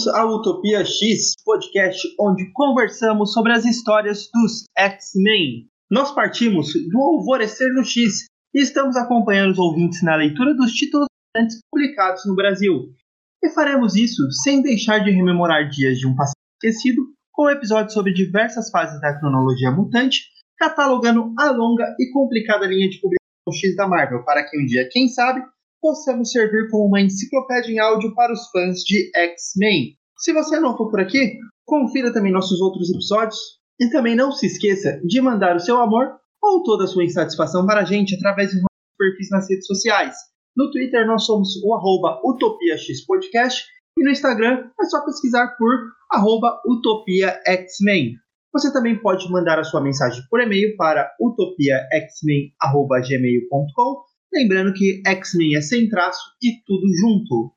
Bem-vindos ao Utopia X, podcast onde conversamos sobre as histórias dos X-Men. Nós partimos do Alvorecer no X e estamos acompanhando os ouvintes na leitura dos títulos antes publicados no Brasil. E faremos isso sem deixar de rememorar dias de um passado esquecido, com episódios sobre diversas fases da cronologia mutante, catalogando a longa e complicada linha de publicação X da Marvel, para que um dia, quem sabe, possamos servir como uma enciclopédia em áudio para os fãs de X-Men. Se você não for por aqui, confira também nossos outros episódios e também não se esqueça de mandar o seu amor ou toda a sua insatisfação para a gente através dos nossos perfis nas redes sociais. No Twitter nós somos o arroba UtopiaXPodcast e no Instagram é só pesquisar por arroba UtopiaXmen. Você também pode mandar a sua mensagem por e-mail para utopiaxmen.gmail.com Lembrando que X-Men é sem traço e tudo junto.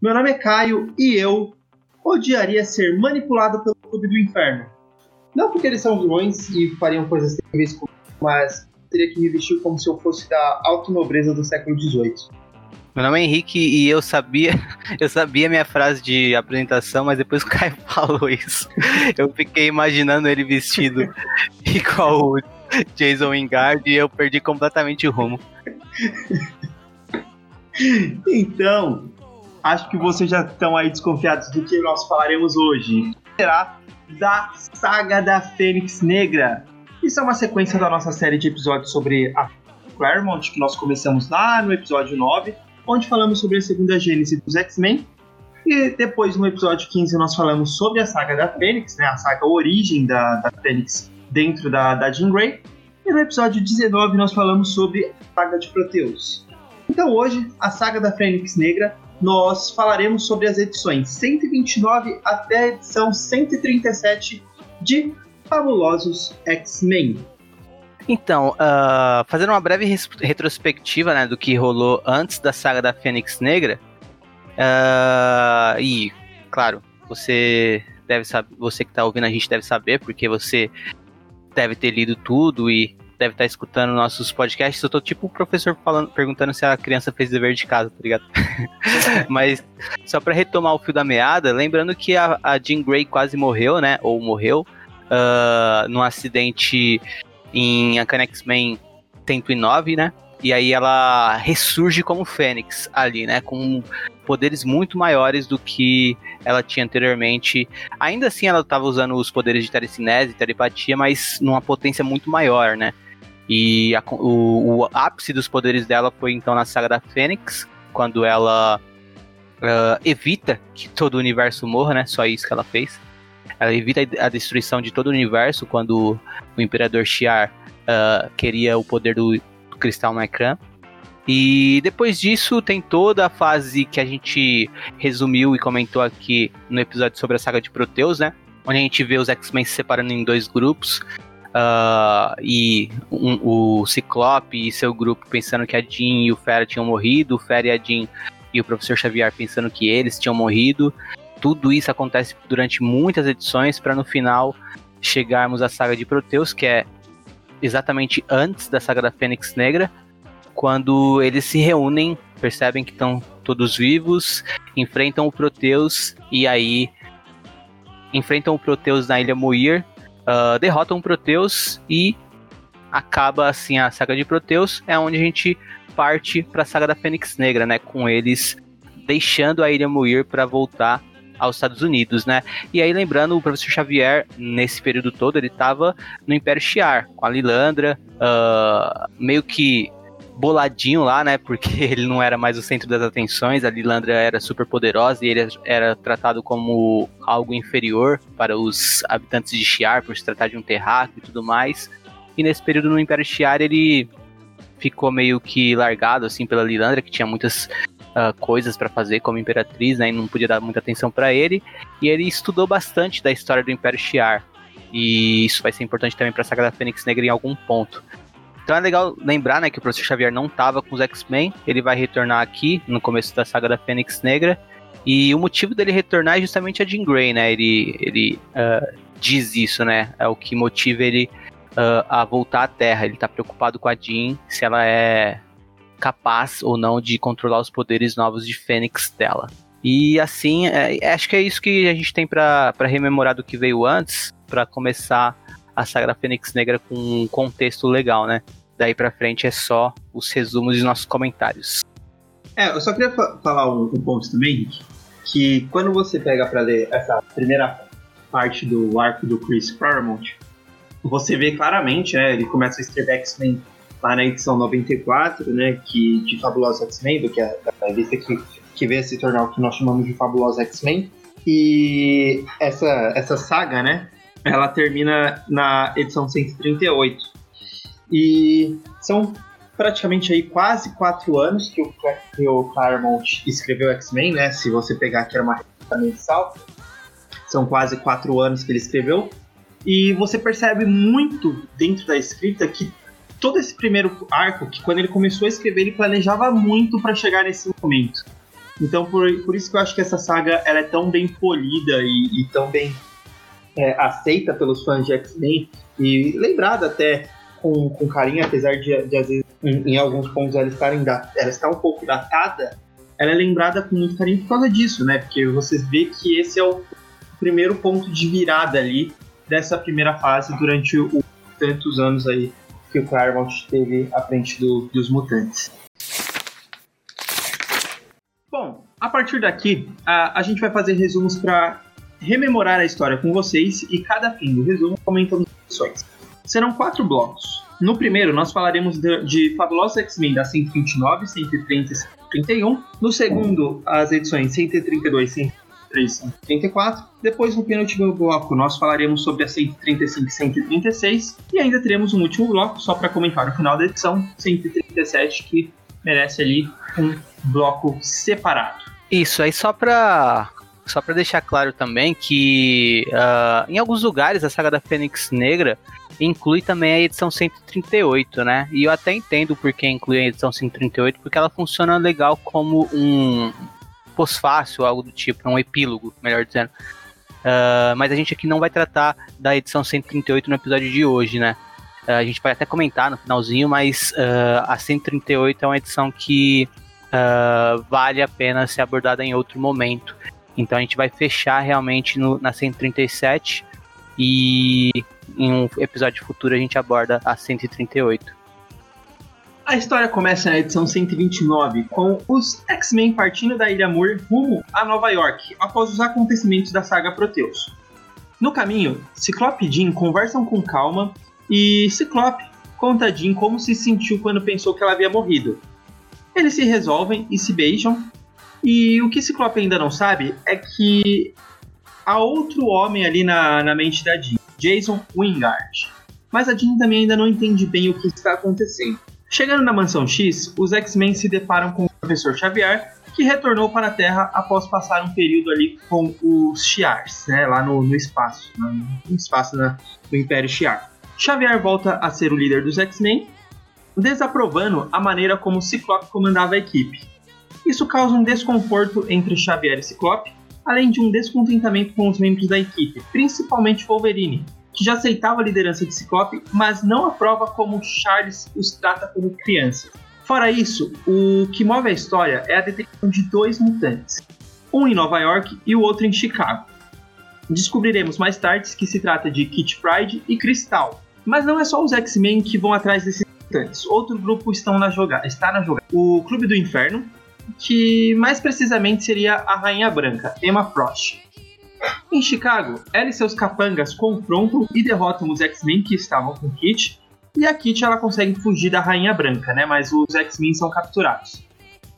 Meu nome é Caio e eu odiaria ser manipulado pelo Clube do Inferno. Não porque eles são vilões e fariam coisas terríveis comigo, mas teria que me vestir como se eu fosse da alta nobreza do século XVIII. Meu nome é Henrique e eu sabia, eu sabia minha frase de apresentação, mas depois o Caio falou isso, eu fiquei imaginando ele vestido igual o Jason Wingard e eu perdi completamente o rumo. então, acho que vocês já estão aí desconfiados do que nós falaremos hoje. Será da saga da Fênix Negra. Isso é uma sequência da nossa série de episódios sobre a Claremont, que nós começamos lá no episódio 9, onde falamos sobre a segunda gênese dos X-Men. E depois, no episódio 15, nós falamos sobre a saga da Fênix, né, a saga Origem da, da Fênix dentro da, da Jean Grey. E no episódio 19 nós falamos sobre a saga de Proteus. Então hoje, a saga da Fênix Negra, nós falaremos sobre as edições 129 até a edição 137 de Fabulosos X-Men. Então, uh, fazendo uma breve retrospectiva né, do que rolou antes da saga da Fênix Negra, uh, e, claro, você deve saber, você que está ouvindo a gente deve saber, porque você deve ter lido tudo e deve estar tá escutando nossos podcasts. Eu tô tipo o professor falando, perguntando se a criança fez dever de casa, tá ligado? Mas só para retomar o fio da meada, lembrando que a, a Jean Grey quase morreu, né? Ou morreu uh, num acidente em Uncanny X-Men 109, né? E aí ela ressurge como Fênix ali, né? Com poderes muito maiores do que ela tinha anteriormente. Ainda assim, ela estava usando os poderes de telecinese e telepatia, mas numa potência muito maior, né? E a, o, o, ápice dos poderes dela foi então na saga da Fênix, quando ela uh, evita que todo o universo morra, né? Só isso que ela fez. Ela evita a destruição de todo o universo quando o Imperador Shiar uh, queria o poder do, cristal no ecrã. E depois disso tem toda a fase que a gente resumiu e comentou aqui no episódio sobre a saga de Proteus, né? Onde a gente vê os X-Men se separando em dois grupos. Uh, e um, o Ciclope e seu grupo pensando que a Jean e o Fera tinham morrido, o Fera e a Jean e o Professor Xavier pensando que eles tinham morrido. Tudo isso acontece durante muitas edições para no final chegarmos à saga de Proteus, que é exatamente antes da saga da Fênix Negra, quando eles se reúnem, percebem que estão todos vivos, enfrentam o Proteus e aí enfrentam o Proteus na ilha Moir, uh, derrotam o Proteus e acaba assim a saga de Proteus, é onde a gente parte para a saga da Fênix Negra, né, com eles deixando a ilha Moir para voltar aos Estados Unidos, né? E aí lembrando, o professor Xavier nesse período todo ele estava no Império Shiar com a Lilandra, uh, meio que boladinho lá, né? Porque ele não era mais o centro das atenções, a Lilandra era super poderosa e ele era tratado como algo inferior para os habitantes de Shiar, por se tratar de um terráqueo e tudo mais. E nesse período no Império Shiar ele ficou meio que largado assim pela Lilandra, que tinha muitas uh, coisas para fazer como imperatriz, né? E não podia dar muita atenção para ele. E ele estudou bastante da história do Império Shiar. E isso vai ser importante também para a saga da Fênix Negra em algum ponto. Então é legal lembrar, né, que o Professor Xavier não estava com os X-Men, ele vai retornar aqui no começo da saga da Fênix Negra, e o motivo dele retornar é justamente a Jean Grey, né, ele, ele uh, diz isso, né, é o que motiva ele uh, a voltar à Terra, ele está preocupado com a Jean, se ela é capaz ou não de controlar os poderes novos de Fênix dela. E assim, é, acho que é isso que a gente tem para rememorar do que veio antes, para começar a saga Fênix Negra com um contexto legal, né? Daí para frente é só os resumos e nossos comentários. É, eu só queria fa falar um, um, ponto também, que quando você pega para ler essa primeira parte do arco do Chris Claremont, você vê claramente, né, ele começa a escrever X-Men lá na edição 94, né, que, de Fabulosa X-Men, que é a revista que, que veio a se tornar o que nós chamamos de Fabulosa X-Men, e essa, essa saga, né, ela termina na edição 138. E são praticamente aí quase quatro anos que o, que o Claremont escreveu X-Men, né? Se você pegar que era uma mensal, são quase quatro anos que ele escreveu. E você percebe muito dentro da escrita que todo esse primeiro arco, que quando ele começou a escrever, ele planejava muito para chegar nesse momento. Então, por, por isso que eu acho que essa saga ela é tão bem polida e, e tão bem é, aceita pelos fãs de X-Men e lembrada até com, com carinho, apesar de, de às vezes em, em, alguns pontos ela, estar ela está um pouco datada, ela é lembrada com muito carinho por causa disso, né? Porque vocês vê que esse é o primeiro ponto de virada ali dessa primeira fase durante tantos anos aí que o Claremont teve à frente do, dos mutantes. Bom, a partir daqui, a, a gente vai fazer resumos para rememorar a história com vocês e cada fim do resumo comentando as Serão quatro blocos. No primeiro, nós falaremos de, de Fabulosos X-Men da 129, 130 e 131. No segundo, as edições 132, 133 e 134. Depois, no penúltimo bloco, nós falaremos sobre a 135 e 136. E ainda teremos um último bloco, só para comentar no final da edição, 137, que merece ali um bloco separado. Isso, aí só para só para deixar claro também que uh, em alguns lugares a saga da Fênix Negra inclui também a edição 138, né? E eu até entendo por que inclui a edição 138, porque ela funciona legal como um pós-fácil, algo do tipo, um epílogo, melhor dizendo. Uh, mas a gente aqui não vai tratar da edição 138 no episódio de hoje, né? Uh, a gente vai até comentar no finalzinho, mas uh, a 138 é uma edição que vale a pena ser abordada em outro momento. Então a gente vai fechar realmente no, na 137 e em um episódio futuro a gente aborda a 138. A história começa na edição 129, com os X-Men partindo da Ilha Moore rumo a Nova York, após os acontecimentos da saga Proteus. No caminho, Ciclope e Jean conversam com calma e Ciclope conta a Jean como se sentiu quando pensou que ela havia morrido. Eles se resolvem e se beijam, e o que Ciclope ainda não sabe é que há outro homem ali na, na mente da Jean. Jason Wingard. Mas a Jean também ainda não entende bem o que está acontecendo. Chegando na Mansão X, os X-Men se deparam com o Professor Xavier, que retornou para a Terra após passar um período ali com os Shi'ars, né, lá no, no espaço, no espaço na, do Império Shi'ar. Xavier volta a ser o líder dos X-Men, desaprovando a maneira como Ciclope comandava a equipe. Isso causa um desconforto entre Xavier e Ciclope, além de um descontentamento com os membros da equipe, principalmente Wolverine, que já aceitava a liderança de Ciclope, mas não aprova como Charles os trata como crianças. Fora isso, o que move a história é a detecção de dois mutantes, um em Nova York e o outro em Chicago. Descobriremos mais tarde que se trata de Kit Pride e Cristal, mas não é só os X-Men que vão atrás desses mutantes. Outro grupo estão na joga está na jogada. O Clube do Inferno, que mais precisamente seria a Rainha Branca, Emma Frost. Em Chicago, ela e seus capangas confrontam e derrotam os X-Men que estavam com Kit, e a Kit ela consegue fugir da Rainha Branca, né? Mas os X-Men são capturados.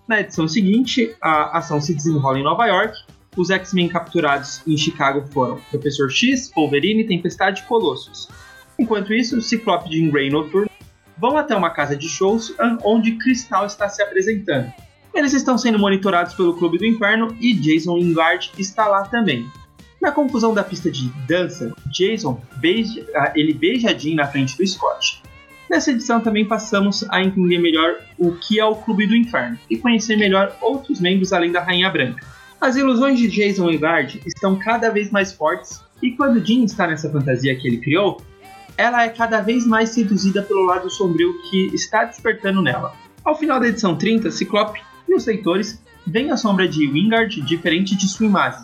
Na edição seguinte, a ação se desenrola em Nova York. Os X-Men capturados em Chicago foram Professor X, Wolverine, Tempestade e Colossus. Enquanto isso, Ciclope, Jean Grey Noturno vão até uma casa de shows onde Cristal está se apresentando. Eles estão sendo monitorados pelo Clube do Inferno e Jason Lingard está lá também. Na confusão da pista de dança, Jason beija, ah, ele beija Jean na frente do Scott. Nessa edição também passamos a entender melhor o que é o Clube do Inferno e conhecer melhor outros membros além da Rainha Branca. As ilusões de Jason Lingard estão cada vez mais fortes e quando Jean está nessa fantasia que ele criou, ela é cada vez mais seduzida pelo lado sombrio que está despertando nela. Ao final da edição 30, Ciclope os leitores vem a sombra de Wingard diferente de sua imagem.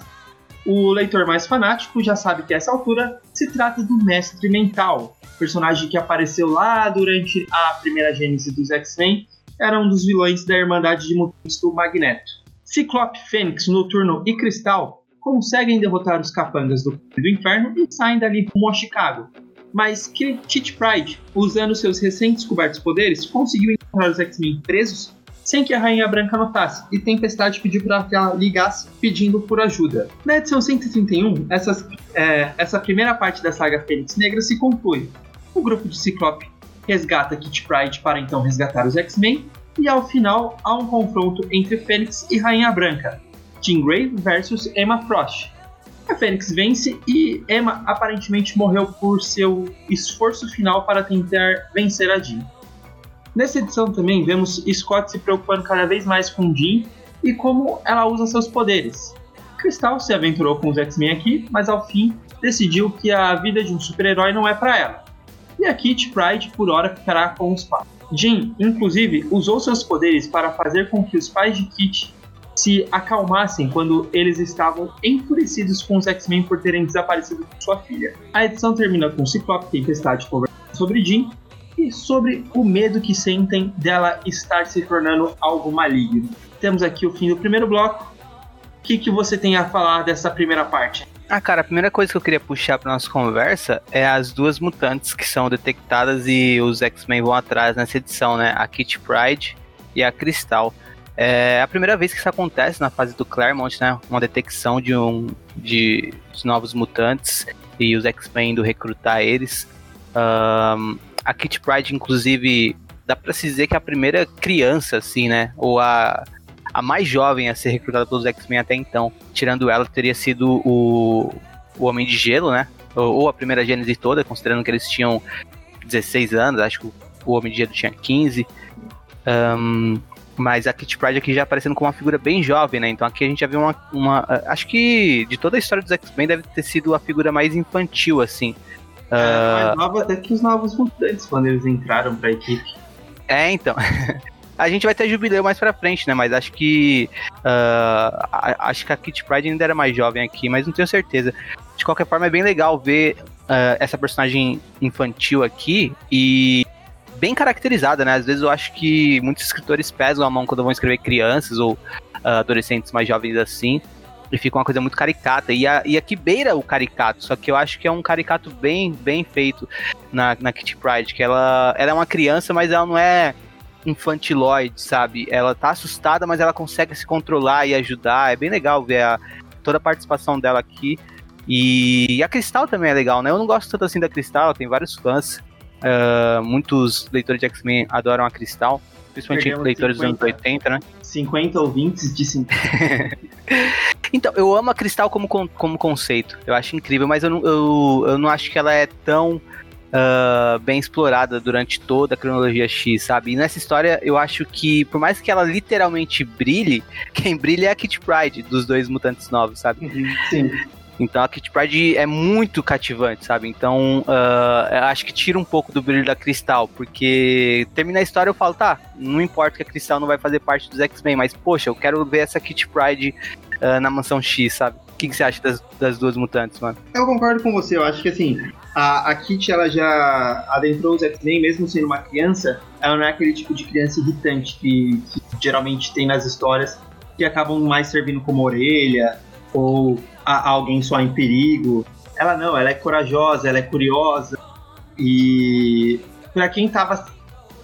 O leitor mais fanático já sabe que a essa altura se trata do Mestre Mental, personagem que apareceu lá durante a primeira gênese dos X-Men, era um dos vilões da Irmandade de Mutantes do Magneto. Ciclope, Fênix, Noturno e Cristal conseguem derrotar os capangas do, do inferno e saem dali rumo a Chicago. Mas Kit Pride, usando seus recém-descobertos poderes, conseguiu encontrar os X-Men presos sem que a Rainha Branca notasse, e Tempestade pediu para que ela ligasse pedindo por ajuda. Na edição 131, essas, é, essa primeira parte da saga Fênix Negra se conclui. O grupo de Ciclope resgata Kit Pride para então resgatar os X-Men, e ao final há um confronto entre Fênix e Rainha Branca, Jean Grey versus Emma Frost. A Fênix vence e Emma aparentemente morreu por seu esforço final para tentar vencer a Jean. Nessa edição também vemos Scott se preocupando cada vez mais com Jean e como ela usa seus poderes. Cristal se aventurou com os X-Men aqui, mas ao fim decidiu que a vida de um super-herói não é para ela. E a Kit Pride por hora ficará com os pais. Jean, inclusive, usou seus poderes para fazer com que os pais de Kit se acalmassem quando eles estavam enfurecidos com os X-Men por terem desaparecido com sua filha. A edição termina com Ciclope Tempestade conversando sobre Jean e sobre o medo que sentem dela estar se tornando algo maligno. Temos aqui o fim do primeiro bloco. O que, que você tem a falar dessa primeira parte? Ah, cara, a primeira coisa que eu queria puxar para nossa conversa é as duas mutantes que são detectadas e os X-Men vão atrás nessa edição, né? A Kit Pride e a Cristal. É a primeira vez que isso acontece na fase do Claremont, né? Uma detecção de um de, de novos mutantes e os X-Men indo recrutar eles. Um, a Kit Pride, inclusive, dá pra se dizer que é a primeira criança, assim, né? Ou a, a mais jovem a ser recrutada pelos X-Men até então. Tirando ela, teria sido o, o Homem de Gelo, né? Ou, ou a primeira gênese toda, considerando que eles tinham 16 anos, acho que o Homem de Gelo tinha 15. Um, mas a Kit Pride aqui já aparecendo como uma figura bem jovem, né? Então aqui a gente já viu uma, uma. Acho que de toda a história dos X-Men deve ter sido a figura mais infantil, assim. É, mais ah, nova até que os novos mutantes quando eles entraram pra equipe. É, então. a gente vai ter jubileu mais pra frente, né? Mas acho que. Uh, acho que a Kit Pride ainda era mais jovem aqui, mas não tenho certeza. De qualquer forma, é bem legal ver uh, essa personagem infantil aqui e bem caracterizada, né? Às vezes eu acho que muitos escritores pesam a mão quando vão escrever crianças ou uh, adolescentes mais jovens assim e fica uma coisa muito caricata. E, a, e aqui beira o caricato, só que eu acho que é um caricato bem, bem feito na, na Kitty Pride, que ela, ela é uma criança, mas ela não é infantiloide, sabe? Ela tá assustada, mas ela consegue se controlar e ajudar. É bem legal ver a, toda a participação dela aqui. E, e a Cristal também é legal, né? Eu não gosto tanto assim da Cristal, tem vários fãs. Uh, muitos leitores de X-Men adoram a Cristal, principalmente Perdemos leitores 50, dos anos 80, né? 50 ouvintes de 50. então, eu amo a Cristal como, como conceito. Eu acho incrível, mas eu não, eu, eu não acho que ela é tão Uh, bem explorada durante toda a cronologia X, sabe? E nessa história eu acho que, por mais que ela literalmente brilhe, quem brilha é a Kit Pride dos dois mutantes novos, sabe? Uhum, sim. Então a Kit Pride é muito cativante, sabe? Então uh, acho que tira um pouco do brilho da Cristal, porque termina a história eu falo, tá, não importa que a Cristal não vai fazer parte dos X-Men, mas poxa, eu quero ver essa Kit Pride uh, na mansão X, sabe? O que, que você acha das, das, duas mutantes, mano? Eu concordo com você, eu acho que assim, a, a Kit ela já adentrou os X-Men, mesmo sendo uma criança, ela não é aquele tipo de criança irritante que, que geralmente tem nas histórias que acabam mais servindo como orelha ou a, alguém só em perigo. Ela não, ela é corajosa, ela é curiosa. E para quem tava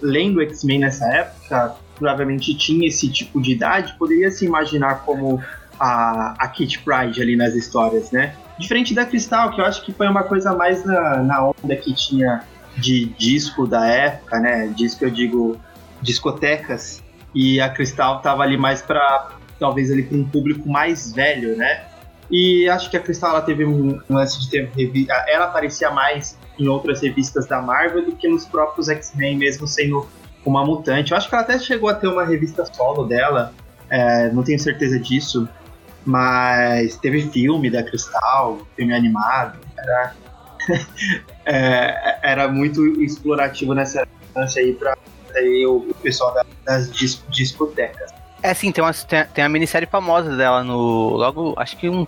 lendo X-Men nessa época, provavelmente tinha esse tipo de idade, poderia se imaginar como a, a Kit Pride ali nas histórias, né? Diferente da Cristal, que eu acho que foi uma coisa mais na, na onda que tinha de disco da época, né? Disco eu digo discotecas. E a Cristal tava ali mais para talvez ali para um público mais velho, né? E acho que a Cristal ela teve um, um lance de ter ela aparecia mais em outras revistas da Marvel do que nos próprios X-Men, mesmo sendo uma mutante. Eu acho que ela até chegou a ter uma revista solo dela, é, não tenho certeza disso, mas teve filme da Cristal, filme animado, era, é, era muito explorativo nessa aí para o pessoal das discotecas. É, sim, tem uma, tem, uma minissérie famosa dela no. Logo, acho que um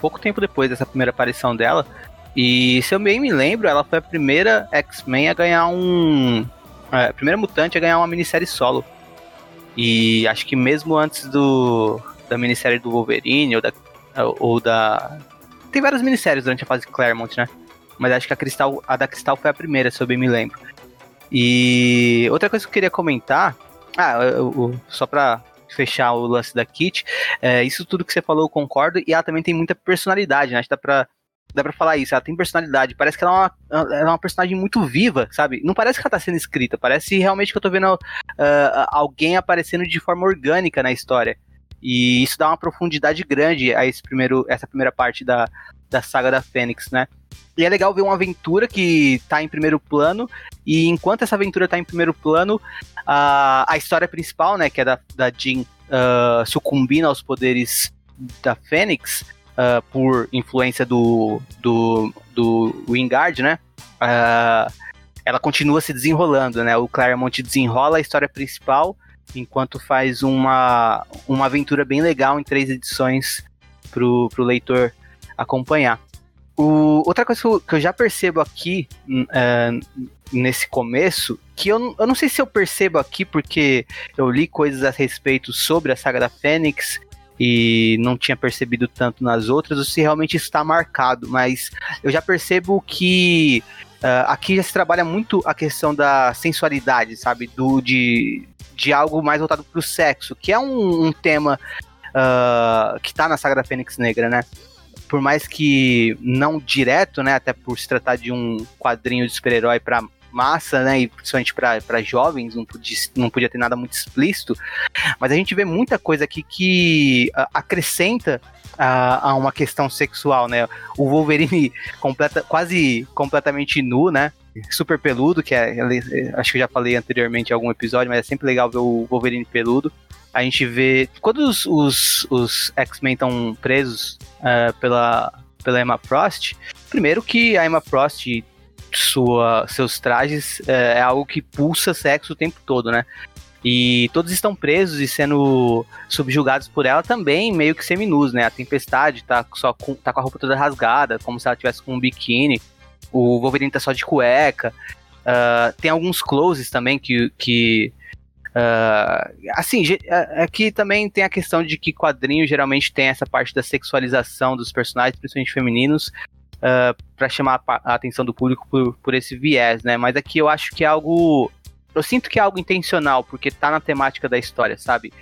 pouco tempo depois dessa primeira aparição dela. E se eu bem me lembro, ela foi a primeira X-Men a ganhar um. É, a primeira mutante a ganhar uma minissérie solo. E acho que mesmo antes do da minissérie do Wolverine ou da, ou da. Tem várias minisséries durante a fase Claremont, né? Mas acho que a, Cristal, a da Cristal foi a primeira, se eu bem me lembro. E outra coisa que eu queria comentar. Ah, eu, eu, só pra fechar o lance da Kit, é, isso tudo que você falou eu concordo, e ela também tem muita personalidade, né? Acho que dá pra, dá pra falar isso, ela tem personalidade, parece que ela é, uma, ela é uma personagem muito viva, sabe? Não parece que ela tá sendo escrita, parece realmente que eu tô vendo uh, alguém aparecendo de forma orgânica na história. E isso dá uma profundidade grande a esse primeiro, essa primeira parte da, da saga da Fênix, né? E é legal ver uma aventura que tá em primeiro plano, e enquanto essa aventura tá em primeiro plano, a, a história principal, né, que é da, da Jean uh, sucumbindo aos poderes da Fênix, uh, por influência do, do, do Wingard, né, uh, ela continua se desenrolando, né, o Claremont desenrola a história principal, enquanto faz uma, uma aventura bem legal em três edições pro, pro leitor acompanhar. O, outra coisa que eu, que eu, já percebo aqui uh, nesse começo, que eu, eu não sei se eu percebo aqui porque eu li coisas a respeito sobre a saga da Fênix e não tinha percebido tanto nas outras, ou se realmente está marcado, mas eu já percebo que uh, aqui já se trabalha muito a questão da sensualidade, sabe? Do, de, de algo mais voltado para o sexo, que é um, um tema uh, que está na saga da Fênix Negra, né? Por mais que não direto, né, até por se tratar de um quadrinho de super-herói para massa, né, e principalmente para jovens, não podia, não podia ter nada muito explícito, mas a gente vê muita coisa aqui que uh, acrescenta a, a, uma questão sexual, né? O Wolverine completa, quase completamente nu, né? Super peludo, que é, acho que eu já falei anteriormente em algum episódio, mas é sempre legal ver o Wolverine peludo a gente vê. Quando os, os, os X-Men estão presos uh, pela, pela Emma Frost, primeiro que a Emma Frost, sua, seus trajes, uh, é algo que pulsa sexo o tempo todo, né? E todos estão presos e sendo subjugados por ela também, meio que seminus, né? A Tempestade tá, só com, tá com a roupa toda rasgada, como se ela tivesse com um biquíni. O Wolverine tá só de cueca. Uh, tem alguns closes também que, que Uh, assim, aqui também tem a questão de que quadrinhos geralmente tem essa parte da sexualização dos personagens, principalmente femininos, uh, para chamar a atenção do público por, por esse viés, né? Mas aqui eu acho que é algo. Eu sinto que é algo intencional, porque tá na temática da história, sabe?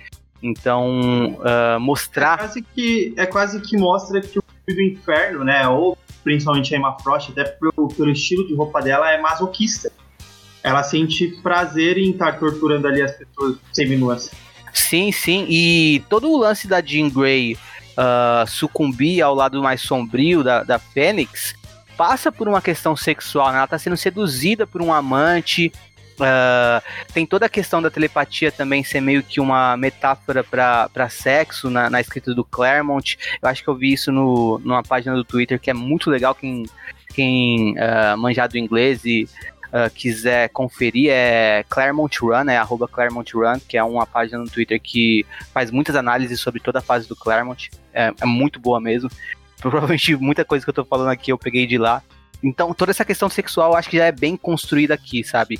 Então, uh, mostrar. É quase, que, é quase que mostra que o do inferno, né? Ou principalmente a Emma Frost, até pelo, pelo estilo de roupa dela, é masoquista ela sente prazer em estar torturando ali as pessoas seminuas. Sim, sim. E todo o lance da Jean Grey uh, sucumbir ao lado mais sombrio da, da Fênix passa por uma questão sexual, né? Ela tá sendo seduzida por um amante. Uh, tem toda a questão da telepatia também ser meio que uma metáfora para sexo na, na, escrita do Claremont. Eu acho que eu vi isso no, numa página do Twitter que é muito legal. Quem, quem uh, manjar do inglês e uh, quiser conferir, é Claremont Run, é arroba Claremont Run, que é uma página no Twitter que faz muitas análises sobre toda a fase do Claremont. É, é muito boa mesmo. Provavelmente muita coisa que eu tô falando aqui eu peguei de lá. Então, toda essa questão sexual acho que já é bem construída aqui, sabe?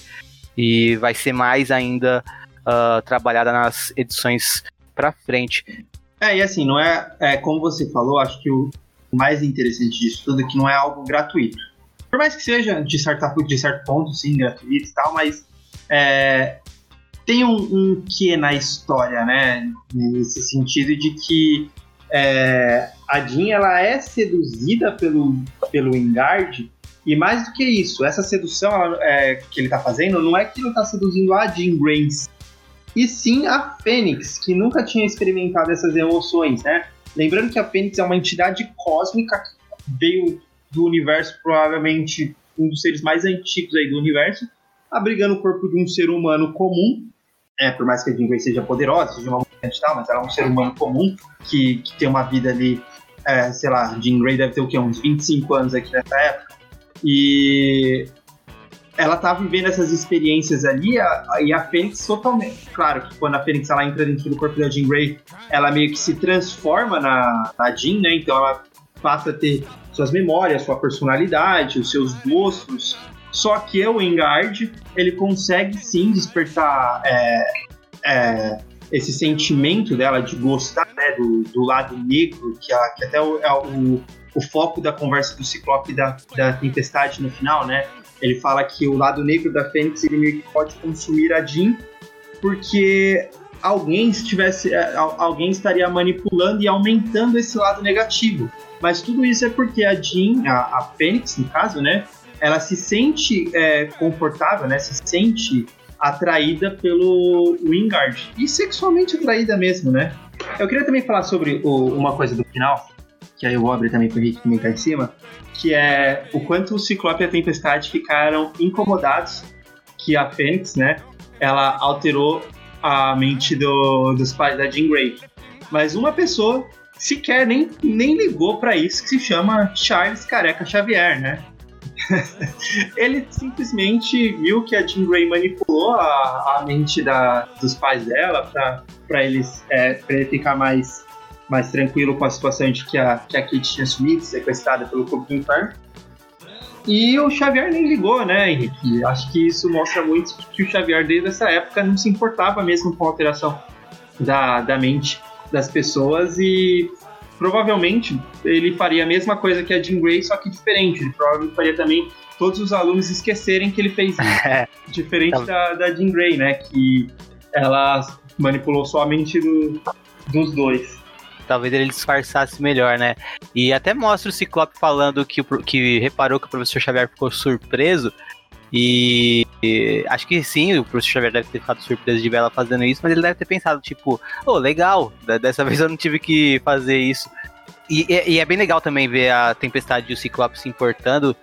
E vai ser mais ainda uh, trabalhada nas edições pra frente. É, e assim, não é, é. Como você falou, acho que o mais interessante disso tudo é que não é algo gratuito. Por mais que seja, de, certa, de certo ponto, sim, gratuito e tal, mas é, tem um, um que na história, né? Nesse sentido de que é, a Jean ela é seduzida pelo, pelo Ingard, e mais do que isso, essa sedução é, que ele tá fazendo não é que ele tá seduzindo a Jean Grace, e sim a Fênix, que nunca tinha experimentado essas emoções, né? Lembrando que a Fênix é uma entidade cósmica que veio do universo, provavelmente um dos seres mais antigos aí do universo, abrigando o corpo de um ser humano comum. É, por mais que a Jean seja poderosa, seja uma mulher e tal, mas ela é um ser humano comum que, que tem uma vida ali, é, sei lá, Jean Grey deve ter o quê? Uns 25 anos aqui nessa época. E ela tá vivendo essas experiências ali a, a, e a Fênix totalmente. Claro que quando a Fênix ela entra dentro do corpo da Jean Grey, ela meio que se transforma na, na Jean, né? Então ela passa a ter suas memórias, sua personalidade, os seus gostos. Só que o Engard, ele consegue sim despertar é, é, esse sentimento dela de gostar né, do, do lado negro, que, ela, que até o, é o, o foco da conversa do Ciclope da, da Tempestade no final, né? Ele fala que o lado negro da Fênix ele meio que pode consumir a Jean, porque alguém estivesse, é, alguém estaria manipulando e aumentando esse lado negativo. Mas tudo isso é porque a Jean, a, a Fênix, no caso, né? Ela se sente é, confortável, né? Se sente atraída pelo Wingard. E sexualmente atraída mesmo, né? Eu queria também falar sobre o, uma coisa do final, que aí eu vou abrir também para o Henrique comentar em cima, que é o quanto o Ciclope e a Tempestade ficaram incomodados que a Fênix, né, ela alterou a mente do, dos pais da Jean Grey. Mas uma pessoa sequer nem, nem ligou para isso, que se chama Charles Careca Xavier, né? ele simplesmente viu que a Jean Grey manipulou a, a mente da, dos pais dela para eles é, pra ele ficar mais, mais tranquilo com a situação de que a, que a Kate tinha sumido, sequestrada pelo Corpo do Inferno. E o Xavier nem ligou, né, Henrique? Acho que isso mostra muito que o Xavier, desde essa época, não se importava mesmo com a alteração da, da mente das pessoas e provavelmente ele faria a mesma coisa que a Jean Grey, só que diferente. Ele provavelmente faria também todos os alunos esquecerem que ele fez isso. É. diferente tá. da, da Jean Grey, né? Que ela manipulou só a mente do, dos dois. Talvez ele disfarçasse melhor, né? E até mostra o Ciclope falando que, que reparou que o professor Xavier ficou surpreso e, e, acho que sim, o professor Xavier deve ter ficado surpreso de ver ela fazendo isso, mas ele deve ter pensado, tipo, oh, legal, dessa vez eu não tive que fazer isso. E, e, e é bem legal também ver a Tempestade e o Ciclope se importando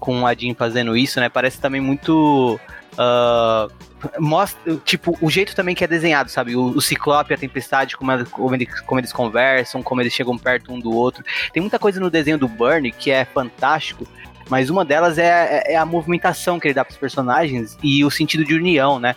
com a Jean fazendo isso, né? Parece também muito. Uh, mostra, tipo, o jeito também que é desenhado, sabe? O, o Ciclope a Tempestade, como, ela, como, eles, como eles conversam, como eles chegam perto um do outro. Tem muita coisa no desenho do Burnie que é fantástico, mas uma delas é, é, é a movimentação que ele dá para os personagens e o sentido de união, né?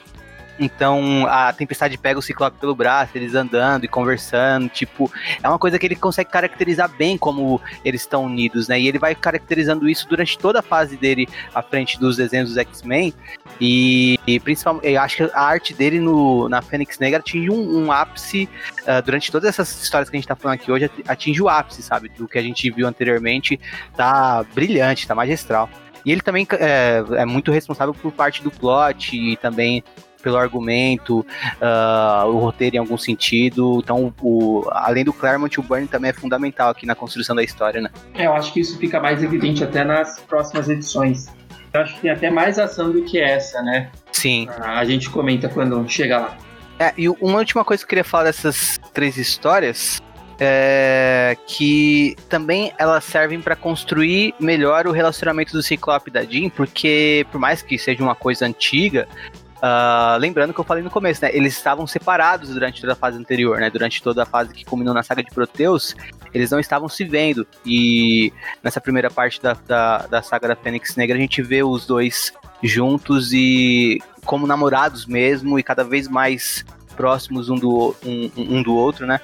Então a Tempestade pega o Ciclope pelo braço, eles andando e conversando, tipo, é uma coisa que ele consegue caracterizar bem como eles estão unidos, né? E ele vai caracterizando isso durante toda a fase dele à frente dos desenhos dos X-Men. E, e, principalmente, eu acho que a arte dele no, na Fênix Negra atinge um, um ápice uh, durante todas essas histórias que a gente tá falando aqui hoje, atinge o ápice, sabe? Do que a gente viu anteriormente, tá brilhante, tá magistral. E ele também é, é, muito responsável por parte do plot e também pelo argumento, uh, o roteiro em algum sentido. Então, o, além do Claremont, o Burn também é fundamental aqui na construção da história, né? É, eu acho que isso fica mais evidente até nas próximas edições. Eu acho que tem até mais ação do que essa, né? Sim. A gente comenta quando chega lá. É, e uma última coisa que eu queria falar dessas três histórias é, que também elas servem para construir melhor o relacionamento do Ciclope e da Jean, porque por mais que seja uma coisa antiga, Uh, lembrando que eu falei no começo, né? Eles estavam separados durante toda a fase anterior, né? Durante toda a fase que culminou na saga de Proteus, eles não estavam se vendo. E nessa primeira parte da, da, da saga da Fênix Negra, a gente vê os dois juntos e como namorados mesmo, e cada vez mais próximos um do, um, um do outro, né?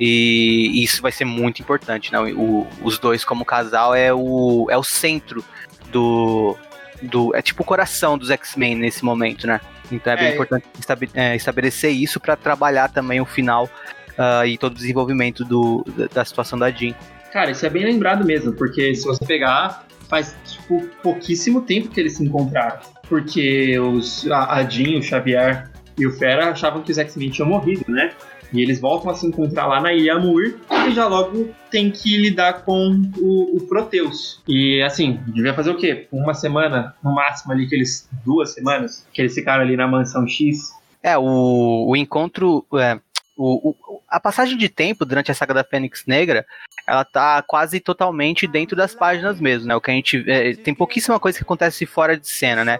E isso vai ser muito importante, né? O, os dois como casal é o, é o centro do, do. É tipo o coração dos X-Men nesse momento, né? Então é, é bem importante é, estabelecer isso para trabalhar também o final uh, e todo o desenvolvimento do, da, situação da Jean. Cara, isso é bem lembrado mesmo, porque se você pegar, faz tipo, pouquíssimo tempo que eles se encontraram. Porque os, a, a Jean, o Xavier e o Fera achavam que os X-Men tinham morrido, né? E eles voltam a se encontrar lá na Ilha Amur e já logo tem que lidar com o, o Proteus. E assim, devia fazer o quê? Uma semana, no máximo ali, aqueles duas semanas, que eles ficaram ali na mansão X. É, o, o encontro. É, o, o, a passagem de tempo durante a saga da Fênix Negra, ela tá quase totalmente dentro das páginas mesmo, né? O que a gente. É, tem pouquíssima coisa que acontece fora de cena, né?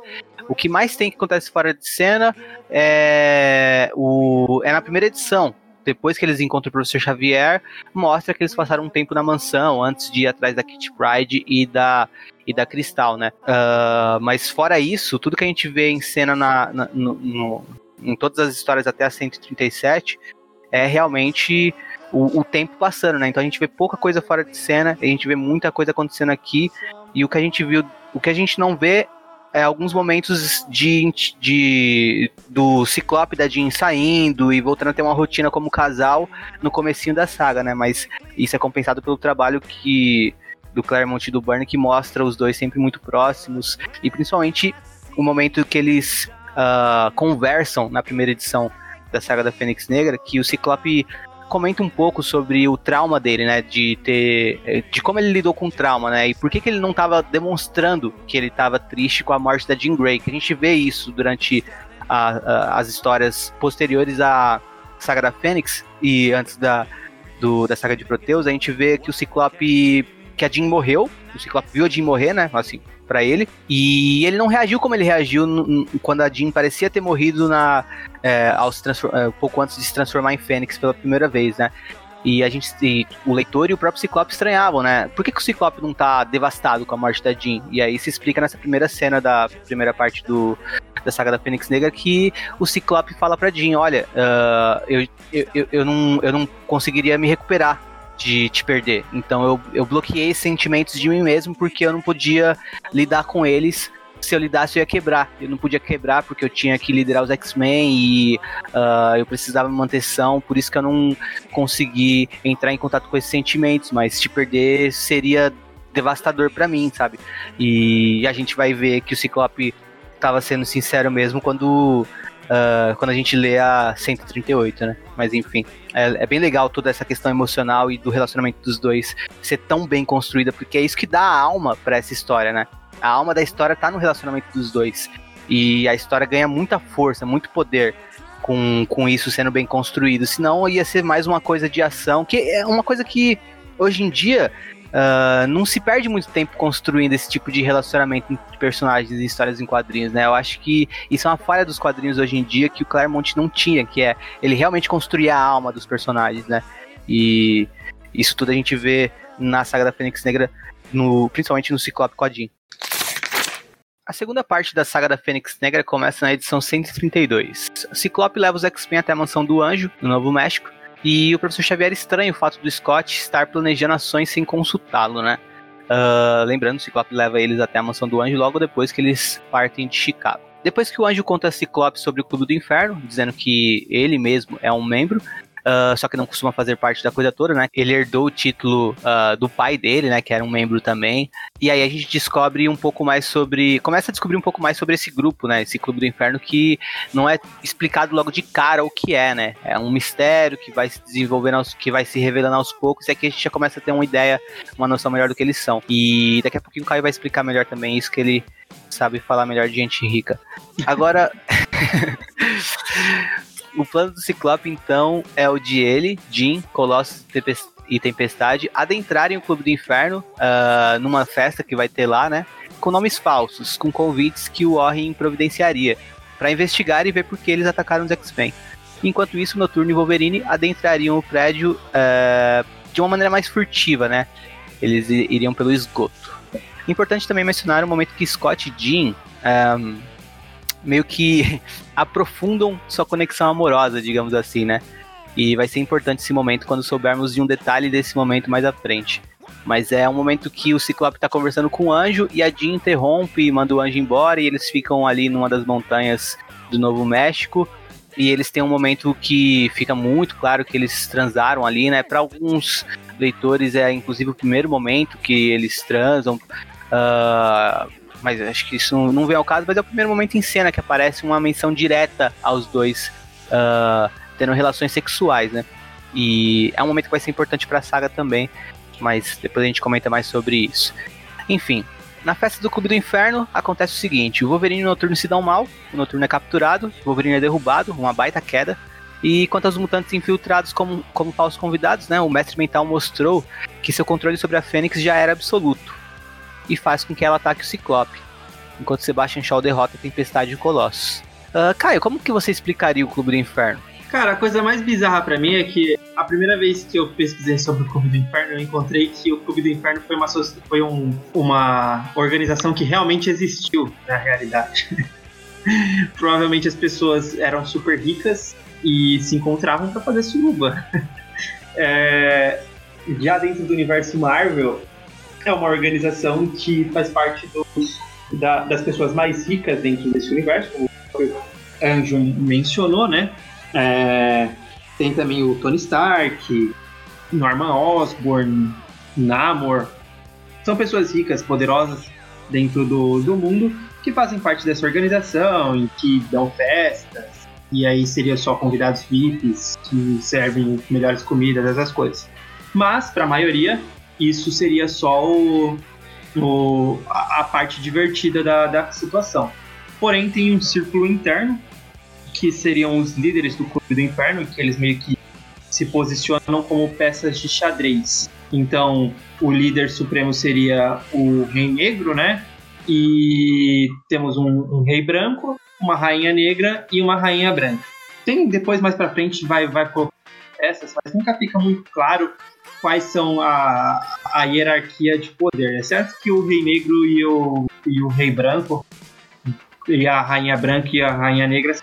O que mais tem que acontece fora de cena é, o, é na primeira edição, depois que eles encontram o professor Xavier, mostra que eles passaram um tempo na mansão antes de ir atrás da Kitty Pride e da, e da Cristal, né? Uh, mas fora isso, tudo que a gente vê em cena na, na no, no, em todas as histórias até a 137 é realmente o, o, tempo passando, né? Então a gente vê pouca coisa fora de cena, a gente vê muita coisa acontecendo aqui, e o que a gente viu, o que a gente não vê é, alguns momentos de, de do Ciclope da Jean saindo e voltando a ter uma rotina como casal no comecinho da saga, né? Mas isso é compensado pelo trabalho que do Claremont e do Burn que mostra os dois sempre muito próximos e principalmente o momento que eles uh, conversam na primeira edição da saga da Fênix Negra, que o Ciclope comenta um pouco sobre o trauma dele, né? De ter. De como ele lidou com o trauma, né? E por que, que ele não estava demonstrando que ele estava triste com a morte da Jean Grey. Que a gente vê isso durante a, a, as histórias posteriores à saga da Fênix e antes da, do, da saga de Proteus, a gente vê que o Ciclope. Que a Jean morreu. O Ciclope viu a Jean morrer, né? Assim, para ele. E ele não reagiu como ele reagiu quando a Jean parecia ter morrido na, é, ao se é, pouco antes de se transformar em Fênix pela primeira vez, né? E a gente, e o leitor e o próprio Ciclope estranhavam, né? Por que, que o Ciclope não tá devastado com a morte da Jean? E aí se explica nessa primeira cena da primeira parte do, da saga da Fênix Negra que o Ciclope fala pra Jean, olha, uh, eu, eu, eu, não, eu não conseguiria me recuperar de te perder. Então eu, eu bloqueei sentimentos de mim mesmo porque eu não podia lidar com eles. Se eu lidasse, eu ia quebrar. Eu não podia quebrar porque eu tinha que liderar os X-Men e uh, eu precisava manter são. Por isso que eu não consegui entrar em contato com esses sentimentos. Mas te perder seria devastador para mim, sabe? E a gente vai ver que o Ciclope estava sendo sincero mesmo quando uh, quando a gente lê a 138, né? Mas enfim, é, é, bem legal toda essa questão emocional e do relacionamento dos dois ser tão bem construída, porque é isso que dá a alma para essa história, né? A alma da história tá no relacionamento dos dois. E a história ganha muita força, muito poder com, com isso sendo bem construído. Senão ia ser mais uma coisa de ação, que é uma coisa que hoje em dia Uh, não se perde muito tempo construindo esse tipo de relacionamento entre personagens e histórias em quadrinhos, né? Eu acho que isso é uma falha dos quadrinhos hoje em dia que o Claremont não tinha, que é ele realmente construir a alma dos personagens, né? E isso tudo a gente vê na saga da Fênix Negra, no, principalmente no Ciclope Codin. A segunda parte da saga da Fênix Negra começa na edição 132. Ciclope leva os X-Men até a mansão do Anjo, no Novo México, e o professor Xavier estranha o fato do Scott estar planejando ações sem consultá-lo, né? Uh, lembrando, o Ciclope leva eles até a mansão do Anjo logo depois que eles partem de Chicago. Depois que o Anjo conta a Ciclope sobre o Clube do Inferno, dizendo que ele mesmo é um membro, uh, só que não costuma fazer parte da coisa toda, né? Ele herdou o título uh, do pai dele, né? Que era um membro também. E aí a gente descobre um pouco mais sobre. Começa a descobrir um pouco mais sobre esse grupo, né? Esse Clube do Inferno que não é explicado logo de cara o que é, né? É um mistério que vai se desenvolvendo, aos, que vai se revelando aos poucos, e aqui a gente já começa a ter uma ideia, uma noção melhor do que eles são. E daqui a pouquinho o Caio vai explicar melhor também isso que ele sabe falar melhor de gente rica. Agora. O plano do Ciclope, então, é o de ele, Jim, Colossus e Tempestade adentrarem o Clube do Inferno uh, numa festa que vai ter lá, né? Com nomes falsos, com convites que o Warren providenciaria, para investigar e ver por que eles atacaram os X-Men. Enquanto isso, Noturno e Wolverine adentrariam o prédio uh, de uma maneira mais furtiva, né? Eles iriam pelo esgoto. Importante também mencionar o momento que Scott e Jean um, meio que aprofundam sua conexão amorosa, digamos assim, né? E vai ser importante esse momento quando soubermos de um detalhe desse momento mais à frente. Mas é um momento que o Ciclope tá conversando com o anjo e a Jean interrompe e manda o anjo embora e eles ficam ali numa das montanhas do Novo México. E eles têm um momento que fica muito claro que eles transaram ali, né? Para alguns leitores é inclusive o primeiro momento que eles transam. Uh, mas acho que isso não vem ao caso, mas é o primeiro momento em cena que aparece uma menção direta aos dois uh, tendo relações sexuais, né? E é um momento que vai ser importante para a saga também, mas depois a gente comenta mais sobre isso. Enfim, na festa do Clube do Inferno acontece o seguinte: o Wolverine e o Noturno se dão mal, o Noturno é capturado, o Wolverine é derrubado, uma baita queda. E quanto aos mutantes infiltrados como, como falsos convidados, né, o Mestre Mental mostrou que seu controle sobre a Fênix já era absoluto e faz com que ela ataque o Ciclope, enquanto Sebastian Shaw derrota a Tempestade de Colossus. Uh, Caio, como que você explicaria o Clube do Inferno? Cara, a coisa mais bizarra para mim é que a primeira vez que eu pesquisei sobre o Clube do Inferno, eu encontrei que o Clube do Inferno foi uma, foi um, uma organização que realmente existiu na realidade. Provavelmente as pessoas eram super ricas e se encontravam para fazer suruba. É, já dentro do universo Marvel, é uma organização que faz parte dos, da, das pessoas mais ricas dentro desse universo, como o Anjo mencionou, né? É, tem também o Tony Stark, Norman Osborn, Namor. São pessoas ricas, poderosas dentro do, do mundo que fazem parte dessa organização e que dão festas. E aí seria só convidados VIPs que servem melhores comidas, essas coisas. Mas, para a maioria, isso seria só o, o a, a, parte divertida da, da situação. Porém, tem um círculo interno que seriam os líderes do Clube do Inferno, que eles meio que se posicionam como peças de xadrez. Então, o líder supremo seria o Rei Negro, né? E temos um, um Rei Branco, uma Rainha Negra e uma Rainha Branca. Tem depois mais para frente vai vai essas, mas nunca fica muito claro quais são a, a hierarquia de poder. É certo que o Rei Negro e o, e o Rei Branco e a Rainha Branca e a Rainha Negra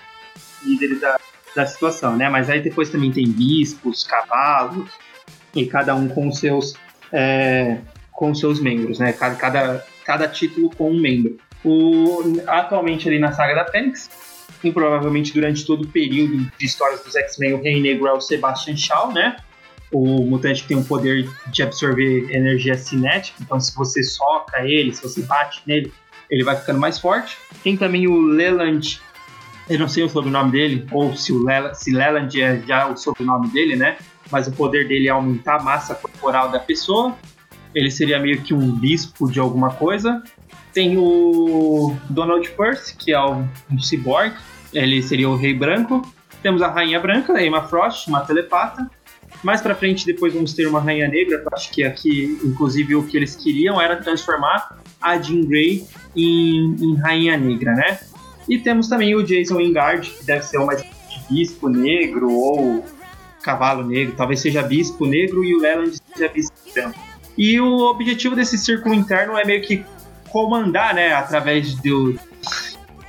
líderes da, da situação, né? Mas aí depois também tem bispos, cavalos, e cada um com seus é, com seus membros, né? Cada, cada, cada título com um membro. O, atualmente ali na saga da Fênix, e provavelmente durante todo o período de histórias dos X-Men, o Rei Negro é o Sebastian Shaw, né? O mutante tem o poder de absorver energia cinética, então se você soca ele, se você bate nele, ele vai ficando mais forte. Tem também o Leland eu não sei o sobrenome dele, ou se o Leland, se Leland é já o sobrenome dele, né? Mas o poder dele é aumentar a massa corporal da pessoa. Ele seria meio que um bispo de alguma coisa. Tem o Donald First, que é um, um cyborg. Ele seria o Rei Branco. Temos a Rainha Branca, a Emma Frost, uma telepata. Mais pra frente, depois vamos ter uma Rainha Negra. Acho que aqui, inclusive, o que eles queriam era transformar a Jean Grey em, em Rainha Negra, né? E temos também o Jason Wingard, que deve ser uma bispo negro ou cavalo negro, talvez seja bispo negro e o Leland seja bispo branco. E o objetivo desse círculo interno é meio que comandar, né, através do,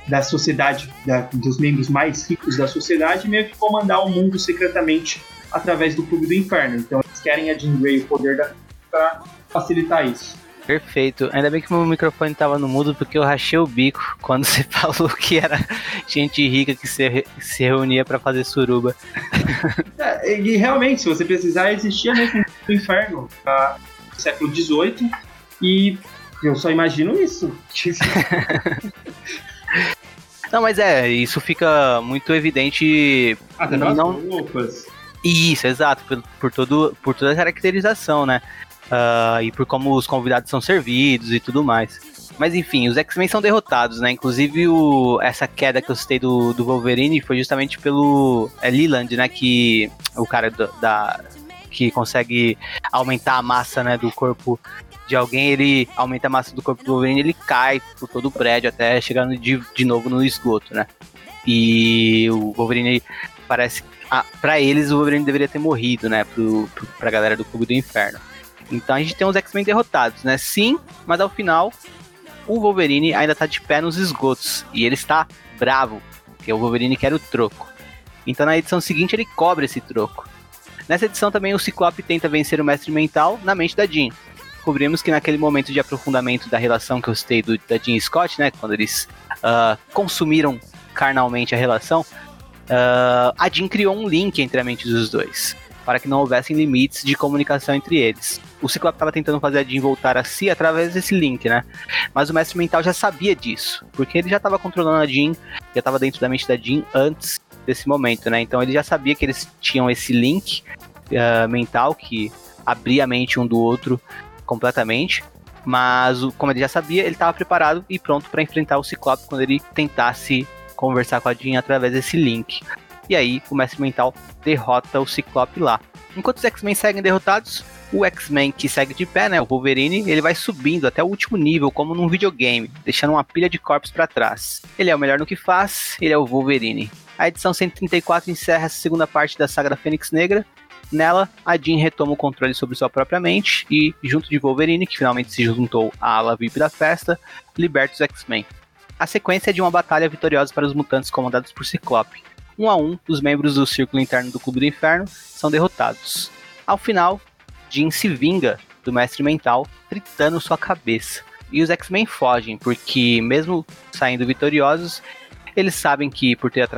da sociedade, da, dos membros mais ricos da sociedade, meio que comandar o mundo secretamente através do Clube do Inferno. Então eles querem a Jean Grey o poder da para facilitar isso. Perfeito. Ainda bem que meu microfone tava no mudo porque eu rachei o bico quando você falou que era gente rica que se, se reunia para fazer suruba. É, e realmente, se você precisar, existia mesmo o inferno tá? no século XVIII e eu só imagino isso. Não, mas é, isso fica muito evidente. Até não... roupas. Isso, exato, por, por, todo, por toda a caracterização, né? uh, e por como os convidados são servidos e tudo mais. Mas enfim, os X-Men são derrotados, né? Inclusive o, essa queda que eu citei do, do Wolverine foi justamente pelo é Leland, né? Que o cara do, da que consegue aumentar a massa, né, do corpo de alguém, ele aumenta a massa do corpo do Wolverine, ele cai por todo o prédio até chegar de, de novo no esgoto, né? E o Wolverine parece para eles o Wolverine deveria ter morrido, né, pro, pro, pra galera do Clube do Inferno. Então a gente tem os X-Men derrotados, né? Sim, mas ao final o Wolverine ainda tá de pé nos esgotos e ele está bravo, porque o Wolverine quer o troco. Então na edição seguinte ele cobra esse troco. Nessa edição também o Ciclope tenta vencer o Mestre Mental na mente da Jean. Descobrimos que naquele momento de aprofundamento da relação que eu citei do, da Jean e Scott, né, quando eles uh, consumiram carnalmente a relação, uh, a Jean criou um link entre a mente dos dois para que não houvessem limites de comunicação entre eles. O Ciclope estava tentando fazer a Jean voltar a si através desse link, né? Mas o Mestre Mental já sabia disso, porque ele já estava controlando a Jean, já estava dentro da mente da Jean antes desse momento, né? Então ele já sabia que eles tinham esse link uh, mental que abria a mente um do outro completamente. Mas, como ele já sabia, ele estava preparado e pronto para enfrentar o Ciclope quando ele tentasse conversar com a Jean através desse link. E aí o Mestre Mental derrota o Ciclope lá. Enquanto os X-Men seguem derrotados, o X-Men que segue de pé, né, o Wolverine, ele vai subindo até o último nível, como num videogame, deixando uma pilha de corpos para trás. Ele é o melhor no que faz, ele é o Wolverine. A edição 134 encerra a segunda parte da saga da Fênix Negra. Nela, a Jean retoma o controle sobre sua própria mente e, junto de Wolverine, que finalmente se juntou à ala VIP da festa, liberta os X-Men. A sequência é de uma batalha vitoriosa para os mutantes comandados por Ciclope. Um a um, os membros do círculo interno do Clube do Inferno são derrotados. Ao final, Jean se vinga do Mestre Mental, fritando sua cabeça. E os X-Men fogem, porque mesmo saindo vitoriosos, eles sabem que por, ter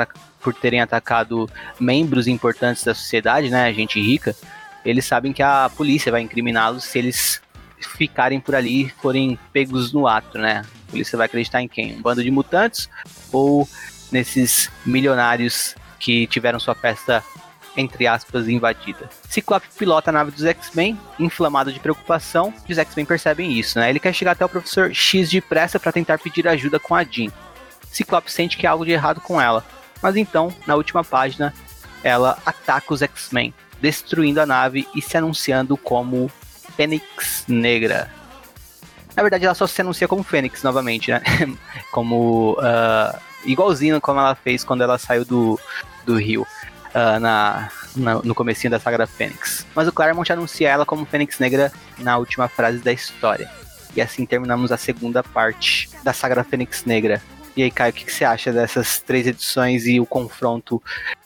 por terem atacado membros importantes da sociedade, né, gente rica, eles sabem que a polícia vai incriminá-los se eles ficarem por ali e forem pegos no ato, né? A polícia vai acreditar em quem? Um bando de mutantes ou nesses milionários que tiveram sua festa entre aspas, invadida. Ciclope pilota a nave dos X-Men, inflamado de preocupação, e os X-Men percebem isso, né? Ele quer chegar até o professor X depressa para tentar pedir ajuda com a Jean. Ciclope sente que há algo de errado com ela, mas então, na última página, ela ataca os X-Men, destruindo a nave e se anunciando como Fênix Negra. Na verdade, ela só se anuncia como Fênix novamente, né? como. Uh, igualzinho como ela fez quando ela saiu do, do Rio uh, na, na, no comecinho da saga da Fênix. Mas o Claremont anuncia ela como Fênix Negra na última frase da história. E assim terminamos a segunda parte da saga da Fênix Negra. E aí, Caio, o que, que você acha dessas três edições e o confronto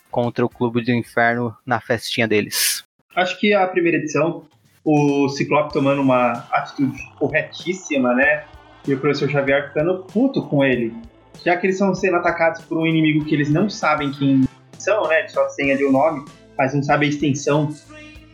contra o Clube do Inferno na festinha deles? Acho que a primeira edição, o Ciclope tomando uma atitude corretíssima, né? E o professor Xavier ficando puto com ele. Já que eles estão sendo atacados por um inimigo que eles não sabem quem extensão, né? Só tem ali o nome, mas não sabe a extensão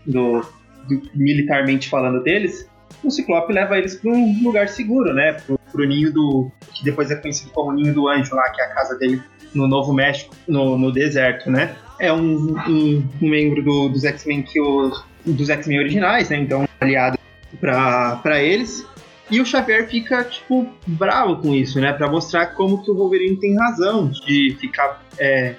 do, do militarmente falando deles. O Ciclope leva eles para um lugar seguro, né? Pro, pro ninho do. que depois é conhecido como Ninho do Anjo, lá, que é a casa dele no Novo México, no, no deserto, né? É um, um, um membro do, dos X-Men que os. Dos X-Men originais, né? Então, aliado para eles. E o Xavier fica, tipo, bravo com isso, né? Pra mostrar como que o Wolverine tem razão de ficar é,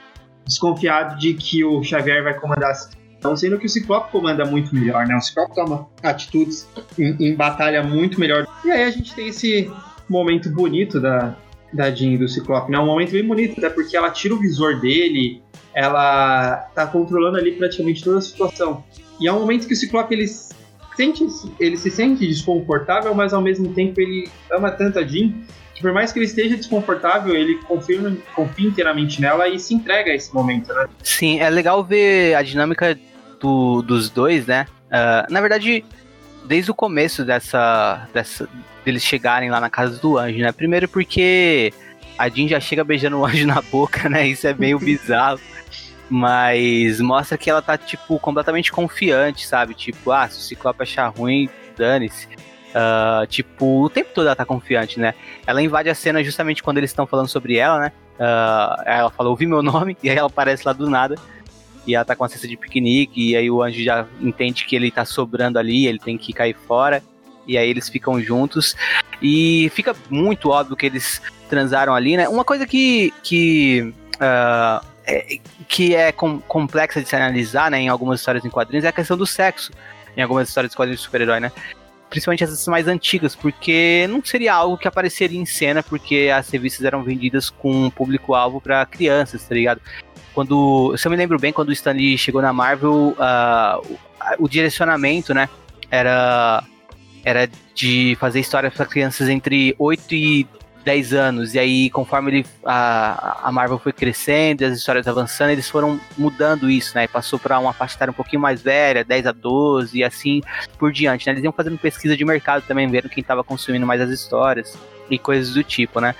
desconfiado de que o Xavier vai comandar a situação, sendo que o Ciclope comanda muito melhor, né? O Ciclope toma atitudes em, em batalha muito melhor. E aí a gente tem esse momento bonito da, da Jean do Ciclope, né? Um momento bem bonito, até porque ela tira o visor dele, ela tá controlando ali praticamente toda a situação. E é um momento que o Ciclope ele sente, ele se sente desconfortável, mas ao mesmo tempo ele ama tanto a Jean que por mais que ele esteja desconfortável, ele confia, confia inteiramente nela e se entrega a esse momento, né? Sim, é legal ver a dinâmica do, dos dois, né? Uh, na verdade, desde o começo dessa, dessa deles chegarem lá na casa do anjo, né? Primeiro porque a Jean já chega beijando o anjo na boca, né? Isso é meio bizarro. Mas mostra que ela tá, tipo, completamente confiante, sabe? Tipo, ah, se o Ciclope achar ruim, dane-se. Uh, tipo, o tempo todo ela tá confiante, né? Ela invade a cena justamente quando eles estão falando sobre ela, né? Uh, ela fala, ouvi meu nome, e aí ela aparece lá do nada. E ela tá com a cesta de piquenique, e aí o anjo já entende que ele tá sobrando ali, ele tem que cair fora. E aí eles ficam juntos. E fica muito óbvio que eles transaram ali, né? Uma coisa que. que uh, é, que é com, complexa de se analisar, né, em algumas histórias em quadrinhos, é a questão do sexo. Em algumas histórias de quadrinhos de super-herói, né? principalmente as mais antigas, porque não seria algo que apareceria em cena, porque as revistas eram vendidas com um público-alvo para crianças, tá ligado? Quando, se eu me lembro bem, quando o Stanley chegou na Marvel, uh, o, o direcionamento, né, era era de fazer histórias para crianças entre 8 e 10 anos. E aí, conforme ele, a, a Marvel foi crescendo, as histórias avançando, eles foram mudando isso, né? E passou para uma faixa etária um pouquinho mais velha, 10 a 12 e assim por diante, né? Eles iam fazendo pesquisa de mercado também, vendo quem estava consumindo mais as histórias e coisas do tipo, né?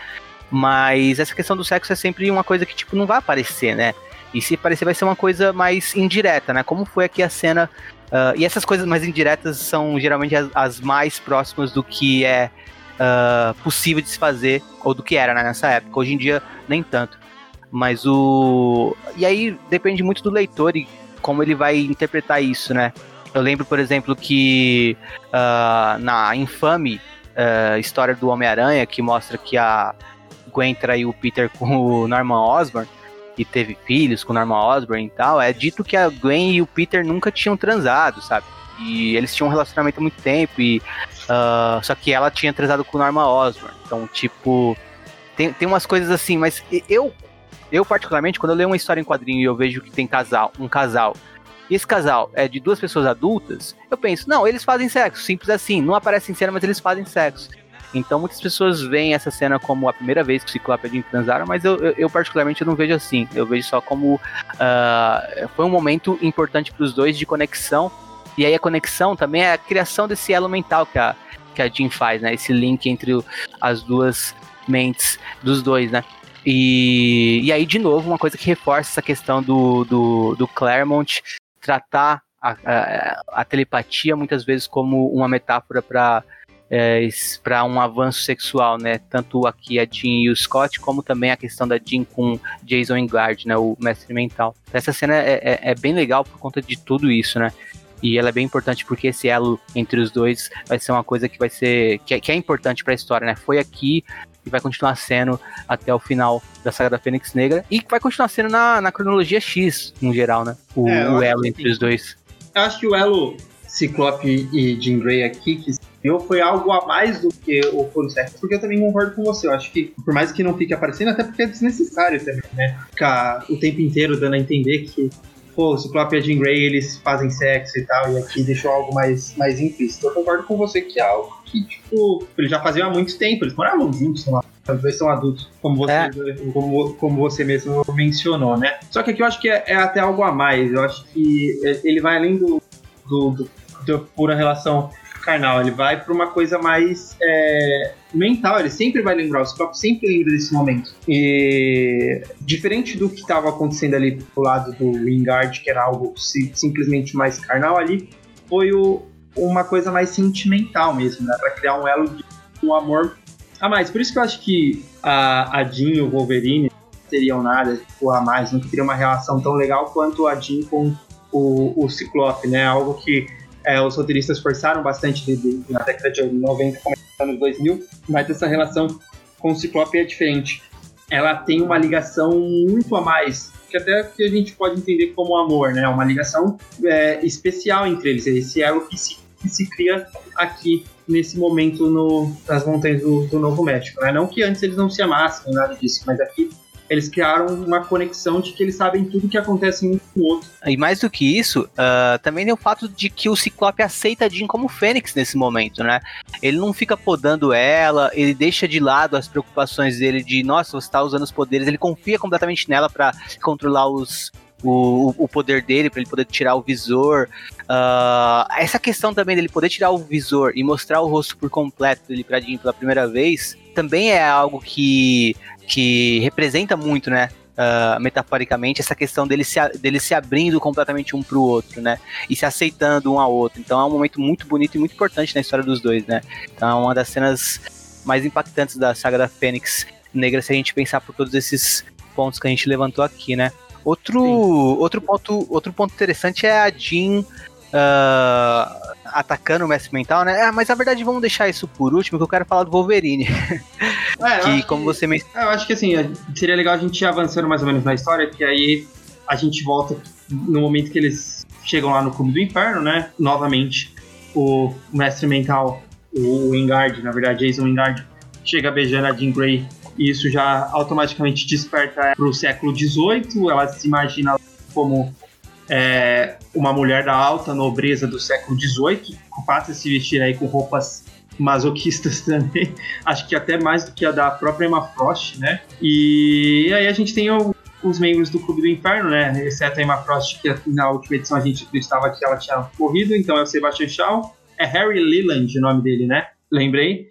Mas essa questão do sexo é sempre uma coisa que, tipo, não vai aparecer, né? E se aparecer, vai ser uma coisa mais indireta, né? Como foi aqui a cena. Uh, e essas coisas mais indiretas são geralmente as, as mais próximas do que é uh, possível de se fazer, ou do que era né, nessa época. Hoje em dia, nem tanto. Mas o. E aí depende muito do leitor e como ele vai interpretar isso, né? Eu lembro, por exemplo, que uh, na infame uh, história do Homem-Aranha, que mostra que a Gwen traiu o Peter com o Norman Osborn e teve filhos com o Norman Osborn e tal, é dito que a Gwen e o Peter nunca tinham transado, sabe? E eles tinham um relacionamento há muito tempo e Uh, só que ela tinha transado com Norma Osborn. Então, tipo, tem, tem umas coisas assim, mas eu, Eu, particularmente, quando eu leio uma história em quadrinho e eu vejo que tem casal, um casal, e esse casal é de duas pessoas adultas, eu penso, não, eles fazem sexo, simples assim, não aparecem em cena, mas eles fazem sexo. Então muitas pessoas veem essa cena como a primeira vez que o Ciclope e transaram, mas eu, eu, eu, particularmente não vejo assim. Eu vejo só como uh, foi um momento importante para os dois de conexão. E aí a conexão também é a criação desse elo mental que a, que a Jean faz, né? Esse link entre o, as duas mentes dos dois, né? E, e aí, de novo, uma coisa que reforça essa questão do, do, do Claremont tratar a, a, a telepatia muitas vezes como uma metáfora para é, para um avanço sexual, né? Tanto aqui a Jean e o Scott, como também a questão da Jean com Jason Engard, né? O mestre mental. Essa cena é, é, é, bem legal por conta de tudo isso, né? E ela é bem importante porque esse elo entre os dois vai ser uma coisa que vai ser que é, que é importante para a história, né? Foi aqui e vai continuar sendo até o final da saga da Fênix Negra e vai continuar sendo na, na cronologia X, no geral, né? O, é, o elo entre os dois. Eu acho que o elo Ciclope e Jean Grey aqui, que eu foi algo a mais do que o Foro Sexo, porque eu também concordo com você. Eu acho que, por mais que não fique aparecendo, até porque é desnecessário também, né? Ficar o tempo inteiro dando a entender que, pô, o Ciclope e a Jean Grey, eles fazem sexo e tal, e aqui deixou algo mais, mais implícito. Eu concordo com você que é algo que, tipo, eles já faziam há muito tempo, eles moravam juntos, sei lá. Os dois são adultos, como você, é. como, como você mesmo mencionou, né? Só que aqui eu acho que é, é até algo a mais. Eu acho que ele vai além do, do, do da pura relação carnal, ele vai para uma coisa mais é, mental, ele sempre vai lembrar, o Scott sempre lembra desse momento. E diferente do que estava acontecendo ali pro lado do Wingard, que era algo simplesmente mais carnal ali, foi o, uma coisa mais sentimental mesmo, né? Para criar um elo de um amor a mais. Por isso que eu acho que a, a Jean e o Wolverine teriam nada tipo, a mais, não teriam uma relação tão legal quanto a Jean com o, o Ciclope, né? Algo que é, os roteiristas forçaram bastante de, de, na década de 90, começando nos 2000, mas essa relação com o Ciclope é diferente. Ela tem uma ligação muito a mais, que até que a gente pode entender como amor, né? Uma ligação é, especial entre eles, esse elo que se, que se cria aqui nesse momento no, nas montanhas do, do Novo México, né? Não que antes eles não se amassem, nada disso, mas aqui eles criaram uma conexão de que eles sabem tudo que acontece um com o outro. E mais do que isso, uh, também tem o fato de que o Ciclope aceita a Jean como Fênix nesse momento, né? Ele não fica podando ela, ele deixa de lado as preocupações dele de, nossa, você está usando os poderes, ele confia completamente nela para controlar os, o, o poder dele, para ele poder tirar o visor. Uh, essa questão também dele poder tirar o visor e mostrar o rosto por completo dele pra Jean pela primeira vez, também é algo que que representa muito, né? Uh, metaforicamente, essa questão dele se, dele se abrindo completamente um pro outro, né? E se aceitando um ao outro. Então é um momento muito bonito e muito importante na história dos dois, né? Então é uma das cenas mais impactantes da saga da Fênix Negra, se a gente pensar por todos esses pontos que a gente levantou aqui, né? Outro, outro, ponto, outro ponto interessante é a Jean uh, atacando o mestre mental, né? Ah, mas na verdade vamos deixar isso por último, que eu quero falar do Wolverine. É, que, como que, você mencionou. É, eu acho que assim, seria legal a gente ir avançando mais ou menos na história, que aí a gente volta no momento que eles chegam lá no cubo do inferno, né? Novamente, o mestre mental, o Wingard, na verdade, Jason Wingard, chega beijando a Jean Grey e isso já automaticamente desperta para o século XVIII. Ela se imagina como é, uma mulher da alta nobreza do século XVIII, passa a se vestir aí com roupas masoquistas também, acho que até mais do que a da própria Emma Frost, né? E aí a gente tem o, os membros do Clube do Inferno, né? Exceto a Emma Frost, que na última edição a gente acreditava que ela tinha morrido, então é o Sebastian Shaw, é Harry Leland o nome dele, né? Lembrei.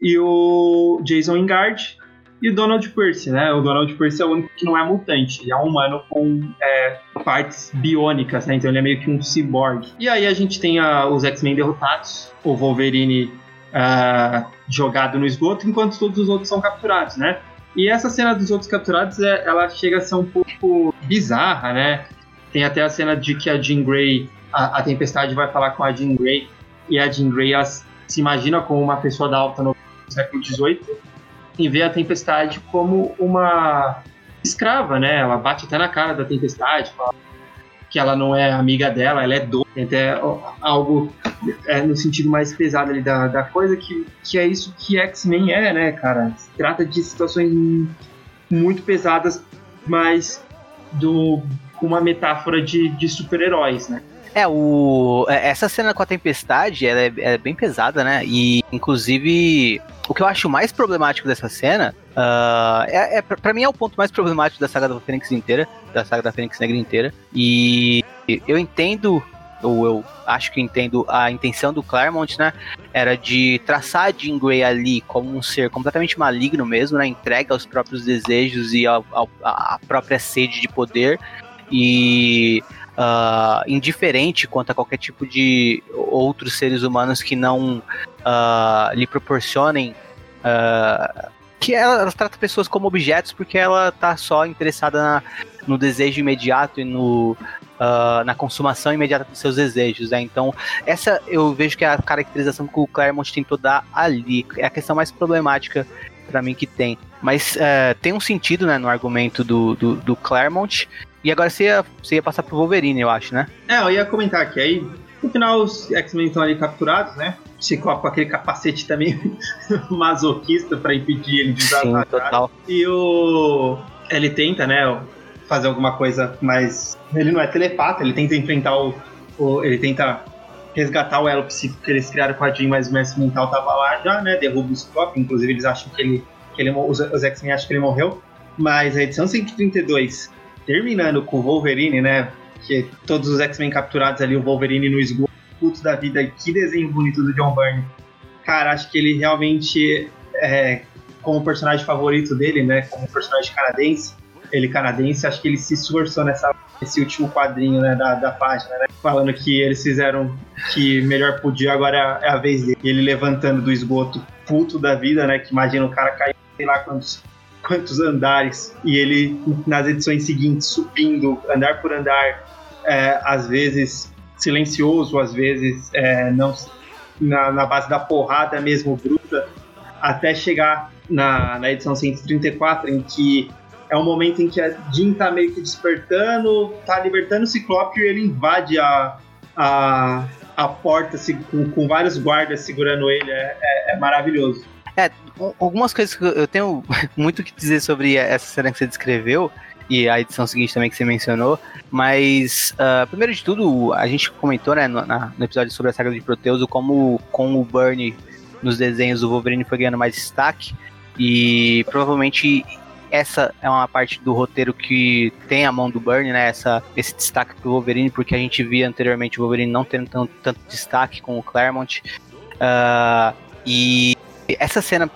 E o Jason Ingard, e Donald Percy, né? O Donald Percy é o único que não é mutante. Ele é um humano com é, partes biônicas, né? Então ele é meio que um cyborg. E aí a gente tem a, os X-Men derrotados, o Wolverine uh, jogado no esgoto, enquanto todos os outros são capturados, né? E essa cena dos outros capturados, é, ela chega a ser um pouco bizarra, né? Tem até a cena de que a Jean Grey, a, a Tempestade vai falar com a Jean Grey, e a Jean Grey se imagina como uma pessoa da alta no século XVIII, e vê a Tempestade como uma escrava, né? Ela bate até na cara da Tempestade, fala que ela não é amiga dela, ela é doida, até algo é, no sentido mais pesado ali da, da coisa, que, que é isso que X-Men é, né, cara? Se trata de situações muito pesadas mas do, com uma metáfora de, de super-heróis, né? É, o, é, essa cena com a tempestade ela é, é, bem pesada, né? E, inclusive, o que eu acho mais problemático dessa cena, uh, é, é, pra mim é o ponto mais problemático da saga da Fênix inteira, da saga da Fênix Negra inteira. E eu entendo ou eu acho que entendo a intenção do Claremont, né? Era de traçar a Jean Grey ali como um ser completamente maligno mesmo, né? Entregue aos próprios desejos e à própria sede de poder. E uh, indiferente quanto a qualquer tipo de outros seres humanos que não uh, lhe proporcionem. Uh, que ela, ela, trata pessoas como objetos porque ela tá só interessada na, no desejo imediato e no, uh, na consumação imediata dos seus desejos. Né? Então, essa eu vejo que é a caracterização que o Claremont tentou dar ali. É a questão mais problemática para mim que tem. Mas uh, tem um sentido né, no argumento do, do, do Claremont. E agora você ia, você ia passar pro Wolverine, eu acho, né? É, eu ia comentar aqui. Aí, no final, os X-Men estão ali capturados, né? Ciclope com aquele capacete também masoquista para impedir ele de usar Sim, total. E o. Ele tenta, né? fazer alguma coisa mais. Ele não é telepata, ele tenta enfrentar o. o ele tenta resgatar o elo psíquico que eles criaram com a Jean, mas o mestre mental tava lá já, né? Derruba o Ciclope, inclusive eles acham que ele. Que ele os, os X-Men acham que ele morreu. Mas a edição 132, terminando com o Wolverine, né? Que todos os X-Men capturados ali, o Wolverine no esgoto, puto da vida, que desenho bonito do John Byrne. Cara, acho que ele realmente é, como personagem favorito dele, né? Como personagem canadense, ele canadense, acho que ele se esforçou nessa, nesse último quadrinho né, da, da página, né, falando que eles fizeram que melhor podia, agora é a vez dele. Ele levantando do esgoto puto da vida, né? Que imagina o cara cair, sei lá quantos, quantos andares, e ele nas edições seguintes subindo, andar por andar, é, às vezes silencioso, às vezes é, não na, na base da porrada mesmo bruta, até chegar na, na edição 134, em que é um momento em que a Jean tá meio que despertando, tá libertando o Ciclope e ele invade a, a, a porta assim, com, com vários guardas segurando ele. É, é, é maravilhoso. É, algumas coisas que eu tenho muito que dizer sobre essa cena que você descreveu e a edição seguinte também que você mencionou, mas uh, primeiro de tudo, a gente comentou né, no, na, no, episódio sobre a saga de Proteus como com o Burnie nos desenhos o Wolverine foi ganhando mais destaque e provavelmente essa é uma parte do roteiro que tem a mão do Burnie, né? Essa, esse destaque pro Wolverine, porque a gente via anteriormente o Wolverine não tendo tanto, tanto destaque com o Claremont. Uh, e essa cena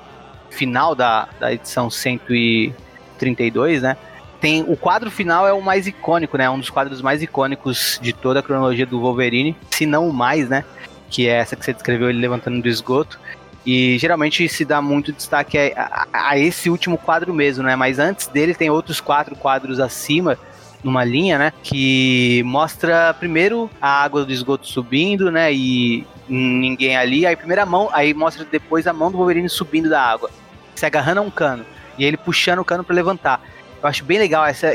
final da, da edição 132, né? Tem, o quadro final é o mais icônico, né? Um dos quadros mais icônicos de toda a cronologia do Wolverine, se não o mais, né? Que é essa que você descreveu ele levantando do esgoto. E geralmente se dá muito destaque a, a, a, esse último quadro mesmo, né? Mas antes dele tem outros quatro quadros acima, numa linha, né? Que mostra primeiro a água do esgoto subindo, né? E ninguém ali. Aí primeira mão, aí mostra depois a mão do Wolverine subindo da água, se agarrando a um cano. E ele puxando o cano para levantar. Eu acho bem legal essa,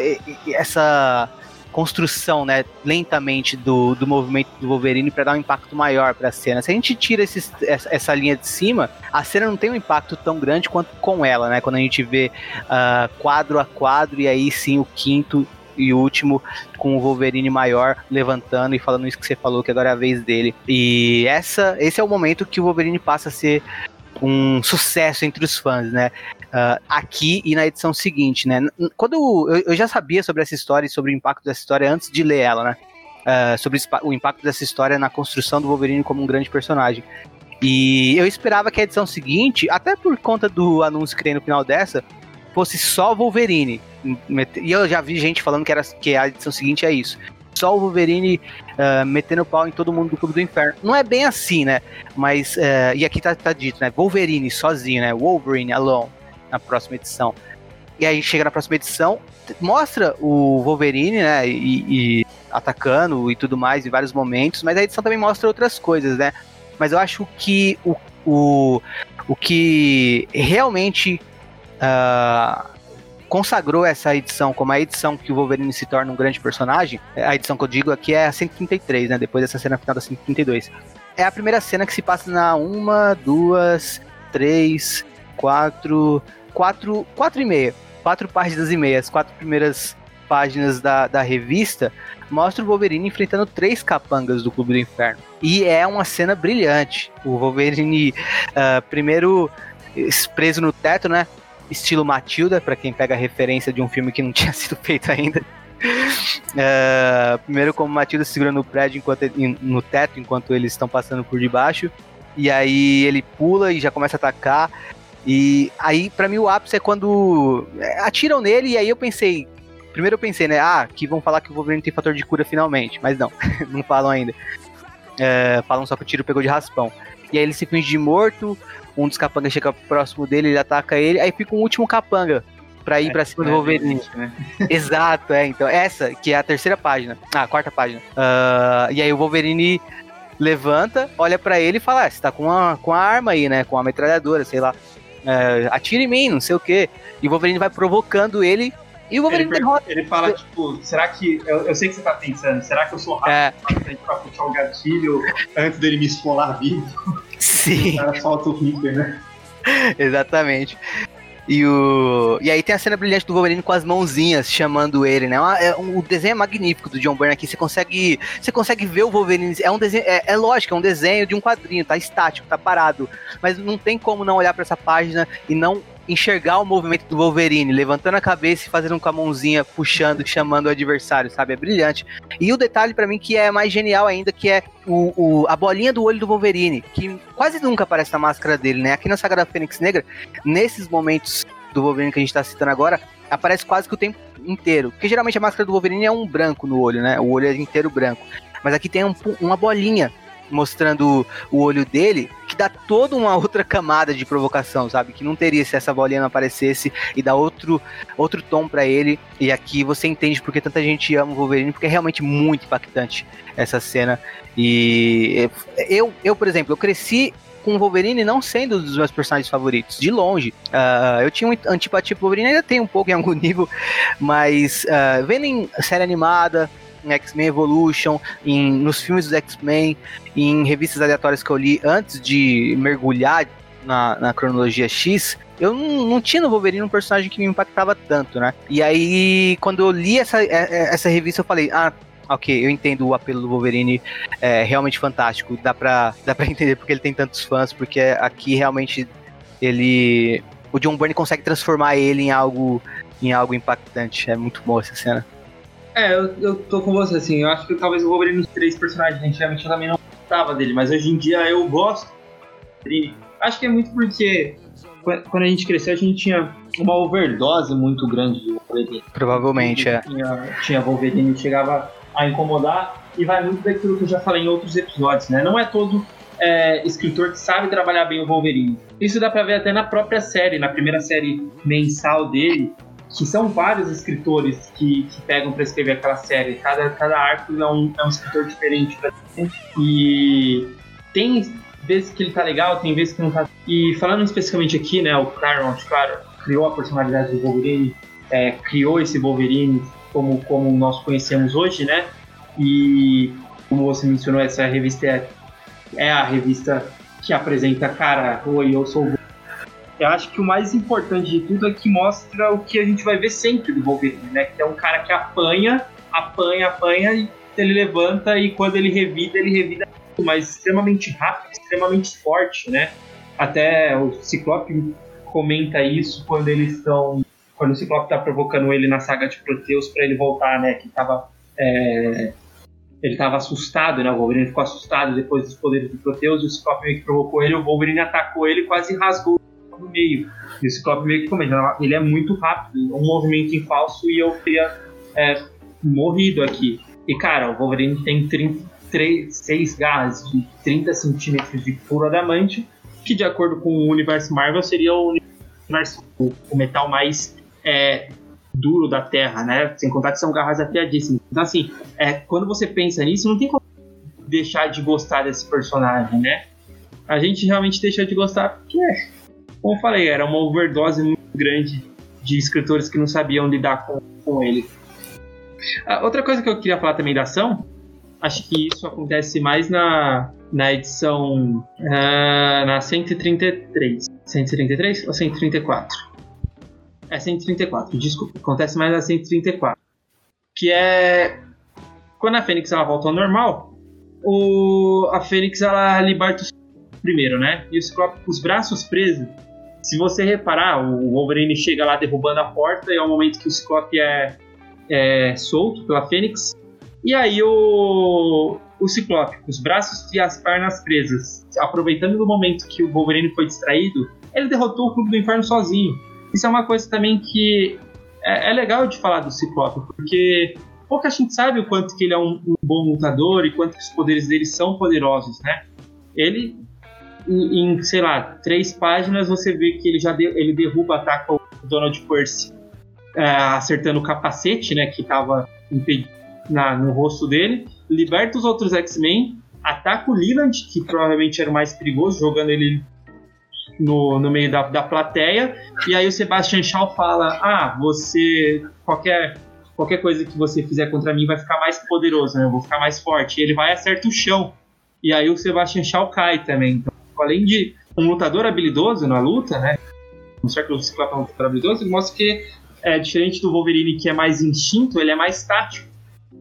essa construção, né, lentamente do, do movimento do Wolverine para dar um impacto maior para a cena. Se a gente tira essa, essa, linha de cima, a cena não tem um impacto tão grande quanto com ela, né? Quando a gente vê uh, quadro a quadro e aí sim o quinto e último com o Wolverine maior levantando e falando isso que você falou que agora é a vez dele. E essa, esse é o momento que o Wolverine passa a ser um sucesso entre os fãs, né? Uh, aqui e na edição seguinte, né? Quando eu, eu, já sabia sobre essa história e sobre o impacto dessa história antes de ler ela, né? Uh, sobre o impacto dessa história na construção do Wolverine como um grande personagem. E eu esperava que a edição seguinte, até por conta do anúncio que tem no final dessa, fosse só Wolverine. E eu já vi gente falando que, era, que a edição seguinte é isso só o Wolverine uh, metendo pau em todo mundo do Clube do Inferno. Não é bem assim, né? Mas, uh, e aqui tá, tá, dito, né? Wolverine sozinho, né? Wolverine alone, na próxima edição. E aí chega na próxima edição, mostra o Wolverine, né? E, e atacando e tudo mais em vários momentos, mas a edição também mostra outras coisas, né? Mas eu acho que o, o, o que realmente uh, consagrou essa edição como a edição que o Wolverine se torna um grande personagem, a edição que eu digo aqui é a 133, né? Depois dessa cena final da 132. É a primeira cena que se passa na uma, duas, três, quatro, quatro, quatro e meia quatro páginas e meia, as quatro primeiras páginas da, da revista, mostra o Wolverine enfrentando três capangas do Clube do Inferno. E é uma cena brilhante. O Wolverine, uh, primeiro preso no teto, né? Estilo Matilda, para quem pega a referência de um filme que não tinha sido feito ainda. Uh, primeiro como Matilda segurando o prédio enquanto, no teto enquanto eles estão passando por debaixo. E aí ele pula e já começa a atacar. E aí, para mim, o ápice é quando é, atiram nele. E aí eu pensei. Primeiro eu pensei, né? Ah, que vão falar que o Wolverine tem fator de cura finalmente. Mas não, não falam ainda. É, falam só que o tiro pegou de raspão. E aí ele se finge de morto. Um dos capangas chega próximo dele, ele ataca ele. Aí fica um último capanga pra ir é, pra cima do Wolverine. né? Exato, é. Então, essa que é a terceira página. Ah, a quarta página. Uh, e aí o Wolverine levanta, olha para ele e fala: ah, você tá com a, com a arma aí, né? Com a metralhadora, sei lá. Uh, atira em mim, não sei o quê. E o Wolverine vai provocando ele. E o Wolverine ele, derrota. Ele fala, tipo, será que. Eu, eu, sei que você tá pensando, será que eu sou rápido é. pra puxar o gatilho antes dele me esfolar vivo? Sim. O cara solta o Reaper, né? Exatamente. E, o... e aí tem a cena brilhante do Wolverine com as mãozinhas chamando ele, né? É um, o desenho é magnífico do John Byrne aqui. Você consegue, você consegue ver o Wolverine. É um desenho, é, é lógico, é um desenho de um quadrinho, tá estático, tá parado. Mas não tem como não olhar para essa página e não enxergar o movimento do Wolverine, levantando a cabeça e fazendo com a mãozinha, puxando, chamando o adversário, sabe? É brilhante. E o detalhe para mim que é mais genial ainda, que é o, o, a bolinha do olho do Wolverine, que quase nunca aparece na máscara dele, né? Aqui na saga da Fênix Negra, nesses momentos do Wolverine que a gente tá citando agora, aparece quase que o tempo inteiro. Porque geralmente a máscara do Wolverine é um branco no olho, né? O olho é inteiro branco. Mas aqui tem um, uma bolinha mostrando o olho dele, que dá toda uma outra camada de provocação, sabe? Que não teria se essa bolinha não aparecesse e dá outro, outro tom para ele. E aqui você entende porque tanta gente ama o Wolverine, porque é realmente muito impactante essa cena. E eu, eu por exemplo, eu cresci com o Wolverine não sendo um dos meus personagens favoritos, de longe. Uh, eu tinha uma antipatia pro Wolverine, ainda tem um pouco em algum nível, mas uh, vendo em série animada, em X-Men Evolution, em, nos filmes dos X-Men, em revistas aleatórias que eu li antes de mergulhar na, na cronologia X, eu não, não, tinha no Wolverine um personagem que me impactava tanto, né? E aí, quando eu li essa, é, é, essa revista, eu falei, ah, ok, eu entendo o apelo do Wolverine, é realmente fantástico, dá pra, dá pra entender porque ele tem tantos fãs, porque aqui realmente ele... O John Byrne consegue transformar ele em algo, em algo impactante, é muito boa essa cena. É, eu, eu tô com você, assim. Eu acho que talvez o Wolverine, os três personagens, antigamente eu também não gostava dele, mas hoje em dia eu gosto dele. Acho que é muito porque quando a gente cresceu, a gente tinha uma overdose muito grande de Wolverine. Provavelmente, é. Tinha, tinha Wolverine, chegava a incomodar, e vai muito daquilo que eu já falei em outros episódios, né? Não é todo é, escritor que sabe trabalhar bem o Wolverine. Isso dá pra ver até na própria série, na primeira série mensal dele, que são vários escritores que, que pegam para escrever aquela série. Cada, cada arco é um, é um escritor diferente. E tem vezes que ele tá legal, tem vezes que não tá. E falando especificamente aqui, né, o Claremont, claro, criou a personalidade do Wolverine, é, criou esse Wolverine como, como nós conhecemos hoje, né? E como você mencionou, essa revista é, é a revista que apresenta, cara, oi, eu sou o eu acho que o mais importante de tudo é que mostra o que a gente vai ver sempre do Wolverine, né? Que é um cara que apanha, apanha, apanha, e ele levanta e quando ele revida, ele revida mas extremamente rápido, extremamente forte, né? Até o Ciclope comenta isso quando eles estão. Quando o Ciclope está provocando ele na saga de Proteus para ele voltar, né? Que tava. É, ele estava assustado, né? O Wolverine ficou assustado depois dos poderes do Proteus e o Ciclope meio que provocou ele. O Wolverine atacou ele e quase rasgou no meio. E o Ciclope meio que comenta, ele é muito rápido, um movimento em falso e eu teria é, morrido aqui. E cara, o Wolverine tem 36 garras de 30 centímetros de puro adamante, que de acordo com o universo Marvel seria o universo, o metal mais é, duro da Terra, né? Sem contar que são garras afiadíssimas. Então assim, é, quando você pensa nisso, não tem como deixar de gostar desse personagem, né? A gente realmente deixa de gostar porque como eu falei, era uma overdose muito grande de escritores que não sabiam lidar com, com ele. Ah, outra coisa que eu queria falar também da ação, acho que isso acontece mais na, na edição uh, na 133. 133 ou 134? É 134, desculpa. Acontece mais na 134. Que é. Quando a Fênix ela volta ao normal, o, a Fênix ela liberta o primeiro, né? E o Ciclope com os braços presos. Se você reparar, o Wolverine chega lá derrubando a porta e é o momento que o Ciclope é, é solto pela Fênix. E aí o, o Ciclope, com os braços e as pernas presas, aproveitando do momento que o Wolverine foi distraído, ele derrotou o Clube do Inferno sozinho. Isso é uma coisa também que é, é legal de falar do Ciclope, porque pouca gente sabe o quanto que ele é um, um bom lutador e quanto os poderes dele são poderosos, né? Ele, em, sei lá, três páginas, você vê que ele já de, ele derruba, ataca o Donald Percy, é, acertando o capacete, né, que estava no rosto dele, liberta os outros X-Men, ataca o Leland, que provavelmente era o mais perigoso, jogando ele no, no meio da, da plateia, e aí o Sebastian Shaw fala: Ah, você. Qualquer, qualquer coisa que você fizer contra mim vai ficar mais poderoso, né? Eu vou ficar mais forte. E ele vai e acerta o chão. E aí o Sebastian Shaw cai também. Então, além de um lutador habilidoso na luta, né? Mostrar que o Ciclope é um lutador habilidoso, ele mostra que é diferente do Wolverine, que é mais instinto, ele é mais tático.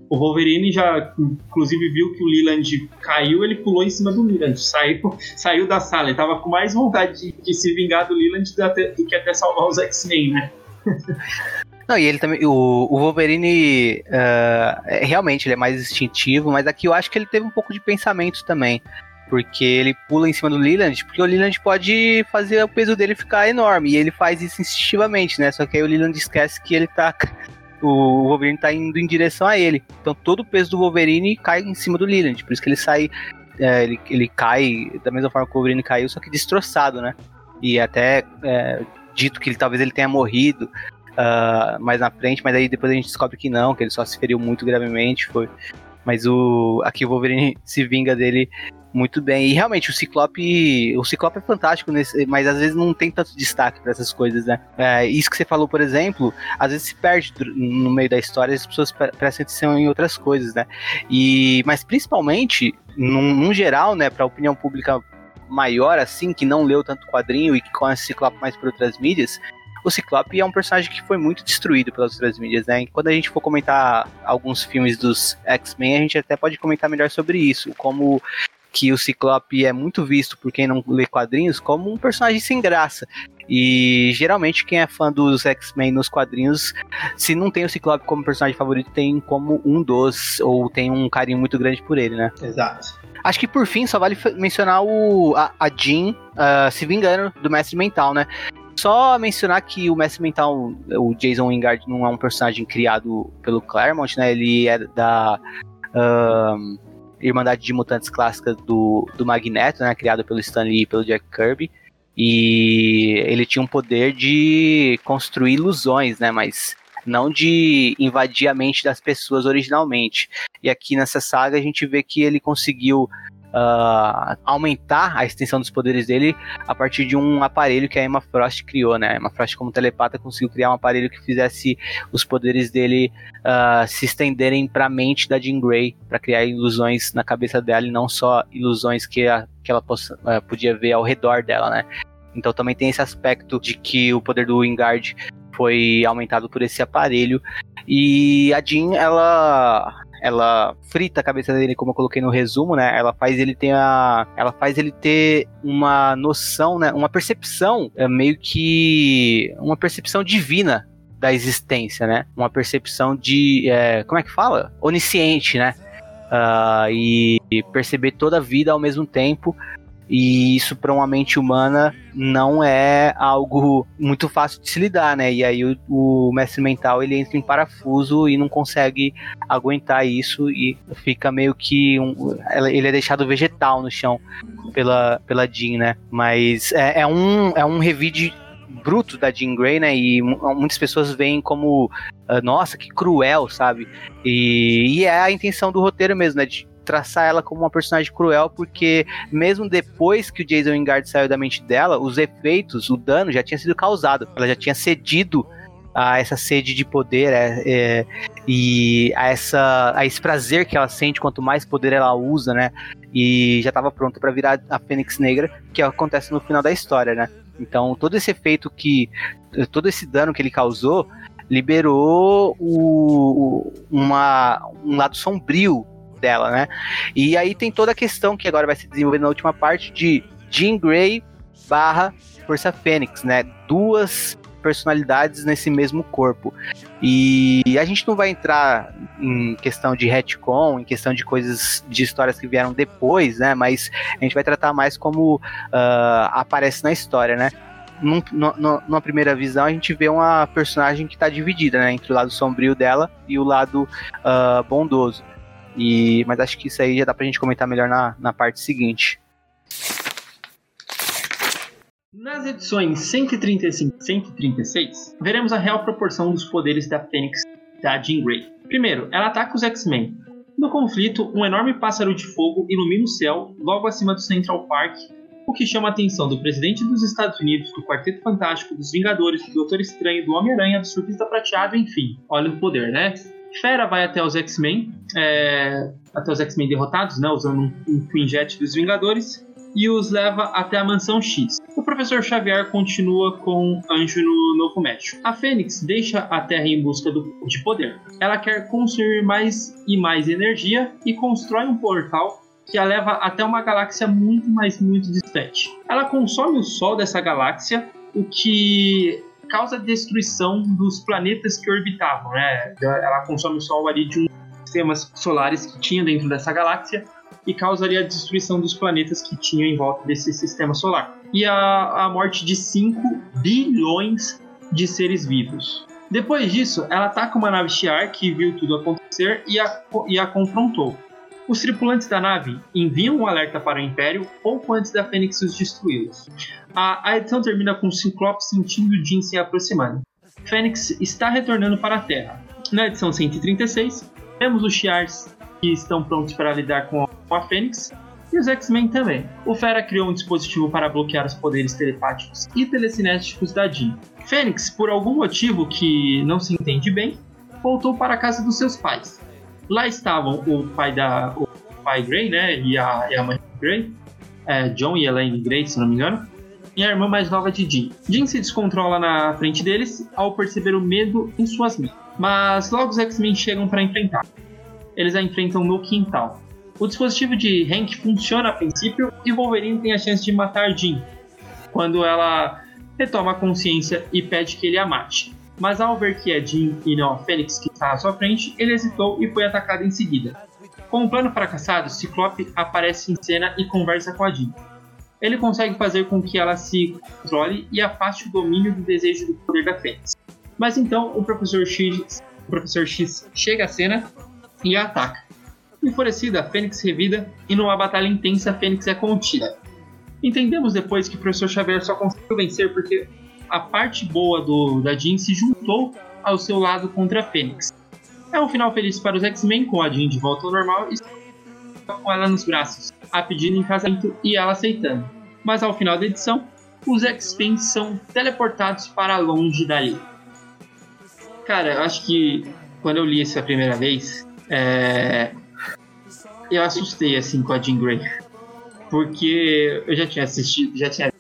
O Wolverine já, inclusive, viu que o Leland caiu, ele pulou em cima do Leland, saiu, saiu da sala. Ele tava com mais vontade de, de se vingar do Leland do, do que até salvar os X-Men, né? Não, e ele também. O, o Wolverine uh, realmente ele é mais instintivo, mas aqui eu acho que ele teve um pouco de pensamento também. Porque ele pula em cima do Leland, porque o Leland pode fazer o peso dele ficar enorme. E ele faz isso instintivamente, né? Só que aí o Leland esquece que ele tá o Wolverine tá indo em direção a ele. Então todo o peso do Wolverine cai em cima do Leland. Por isso que ele sai. É, ele, ele cai da mesma forma que o Wolverine caiu, só que destroçado, né? E até é, dito que ele, talvez ele tenha morrido uh, mais na frente, mas aí depois a gente descobre que não, que ele só se feriu muito gravemente. Foi. Mas o aqui o Wolverine se vinga dele muito bem. E realmente, o Ciclope. O Ciclope é fantástico, nesse, mas às vezes não tem tanto destaque para essas coisas, né? É, isso que você falou, por exemplo, às vezes se perde no meio da história as pessoas prestam atenção em outras coisas, né? E, mas principalmente, num, num geral, né, para a opinião pública maior, assim, que não leu tanto quadrinho e que conhece Ciclope mais por outras mídias, o Ciclope é um personagem que foi muito destruído pelas outras mídias, né? E quando a gente for comentar alguns filmes dos X-Men, a gente até pode comentar melhor sobre isso, como que o Ciclope é muito visto por quem não lê quadrinhos como um personagem sem graça. E geralmente quem é fã dos X-Men nos quadrinhos, se não tem o Ciclope como personagem favorito, tem como um dos, ou tem um carinho muito grande por ele, né? Exato. Acho que por fim só vale mencionar o, a, a Jean uh, se vingando do Mestre Mental, né? Só mencionar que o Mestre Mental, o Jason Wingard, não é um personagem criado pelo Claremont, né? Ele é da. Irmandade de Mutantes clássica do, do Magneto, né, criado pelo Stan Lee e pelo Jack Kirby. E ele tinha um poder de construir ilusões, né, mas não de invadir a mente das pessoas originalmente. E aqui nessa saga a gente vê que ele conseguiu uh, aumentar a extensão dos poderes dele a partir de um aparelho que a Emma Frost criou, né? A Emma Frost, como telepata, conseguiu criar um aparelho que fizesse os poderes dele uh, se estenderem para a mente da Jean Grey, para criar ilusões na cabeça dela e não só ilusões que, a, que ela possa, uh, podia ver ao redor dela, né? Então também tem esse aspecto de que o poder do Wingard foi aumentado por esse aparelho. E a Jean, ela ela frita a cabeça dele, como eu coloquei no resumo, né? Ela faz ele ter a, ela faz ele ter uma noção, né? Uma percepção é meio que uma percepção divina da existência, né? Uma percepção de, é, como é que fala? Onisciente, né? Uh, e perceber toda a vida ao mesmo tempo e isso para uma mente humana não é algo muito fácil de se lidar, né? E aí o, o, mestre mental ele entra em parafuso e não consegue aguentar isso e fica meio que um, ele é deixado vegetal no chão pela pela Jean, né? Mas é, é um é um revide bruto da Jean Grey, né? E muitas pessoas veem como, uh, nossa, que cruel, sabe? E, e, é a intenção do roteiro mesmo, né? De traçar ela como uma personagem cruel, porque mesmo depois que o Jason Wingard saiu da mente dela, os efeitos, o dano já tinha sido causado. Ela já tinha cedido a essa sede de poder é, é, e a, essa, a esse prazer que ela sente quanto mais poder ela usa, né? E já estava pronta para virar a Fênix Negra, que acontece no final da história, né? Então, todo esse efeito que. Todo esse dano que ele causou liberou o, uma, um lado sombrio dela, né? E aí tem toda a questão que agora vai se desenvolver na última parte de Jean Grey barra Força Fênix, né? Duas personalidades nesse mesmo corpo. E a gente não vai entrar em questão de retcon, em questão de coisas, de histórias que vieram depois, né? Mas a gente vai tratar mais como uh, aparece na história, né? Num, no, numa primeira visão, a gente vê uma personagem que está dividida, né? Entre o lado sombrio dela e o lado uh, bondoso. E, mas acho que isso aí já dá pra gente comentar melhor na, na parte seguinte. Nas edições 135 e 136, veremos a real proporção dos poderes da Fênix da Jean Grey. Primeiro, ela ataca os X-Men. No conflito, um enorme pássaro de fogo ilumina o céu logo acima do Central Park, o que chama a atenção do presidente dos Estados Unidos, do Quarteto Fantástico, dos Vingadores, do Doutor Estranho, do Homem-Aranha, do Surfista Prateado, enfim. Olha o poder, né? Fera vai até os X-Men, é, até os X-Men derrotados, né, usando um, um Queen Jet dos Vingadores, e os leva até a Mansão X. O professor Xavier continua com Anjo no Novo México. A Fênix deixa a Terra em busca do, de poder. Ela quer consumir mais e mais energia e constrói um portal que a leva até uma galáxia muito, mais muito distante. Ela consome o Sol dessa galáxia, o que causa destruição dos planetas que orbitavam. Né? Ela consome o Sol ali de um sistemas solares que tinha dentro dessa galáxia e causaria a destruição dos planetas que tinha em volta desse sistema solar. E a, a morte de 5 bilhões de seres vivos. Depois disso, ela ataca uma nave Shi'ar que viu tudo acontecer e a, e a confrontou. Os tripulantes da nave enviam um alerta para o Império pouco antes da Fênix os destruí-los. A, a, edição termina com o Ciclope sentindo Jean se aproximando. Fênix está retornando para a Terra. Na edição 136, temos os Shi'ars que estão prontos para lidar com a Fênix e os X-Men também. O Fera criou um dispositivo para bloquear os poderes telepáticos e telecinéticos da Jean. Fênix, por algum motivo que não se entende bem, voltou para a casa dos seus pais. Lá estavam o pai da o pai Grey, né, e a, e a mãe Grey, é, John e Elaine Grey, se não me engano, e a irmã mais nova de Jean. Jean se descontrola na frente deles ao perceber o medo em suas mãos. Mas logo os X-Men chegam para enfrentar eles a enfrentam no quintal. O dispositivo de Hank funciona a princípio e Wolverine tem a chance de matar Jean, quando ela retoma a consciência e pede que ele a mate. Mas ao ver que é Jean e não a Fênix que está à sua frente, ele hesitou e foi atacado em seguida. Com o plano fracassado, Ciclope aparece em cena e conversa com a Jean. Ele consegue fazer com que ela se controle e afaste o domínio do desejo do poder da Fênix. Mas então o Professor X, o Professor X chega à cena e ataca. Enfurecida, Fênix revida e numa batalha intensa, Fênix é contida. Entendemos depois que o Professor Xavier só conseguiu vencer porque a parte boa do, da Jean se juntou ao seu lado contra a Fênix. É um final feliz para os X-Men, com a Jean de volta ao normal e com ela nos braços, a pedindo em casamento e ela aceitando. Mas ao final da edição, os X-Men são teleportados para longe dali. Cara, eu acho que quando eu li isso a primeira vez, é, eu assustei assim com a Jean Grey. Porque eu já tinha assistido, já tinha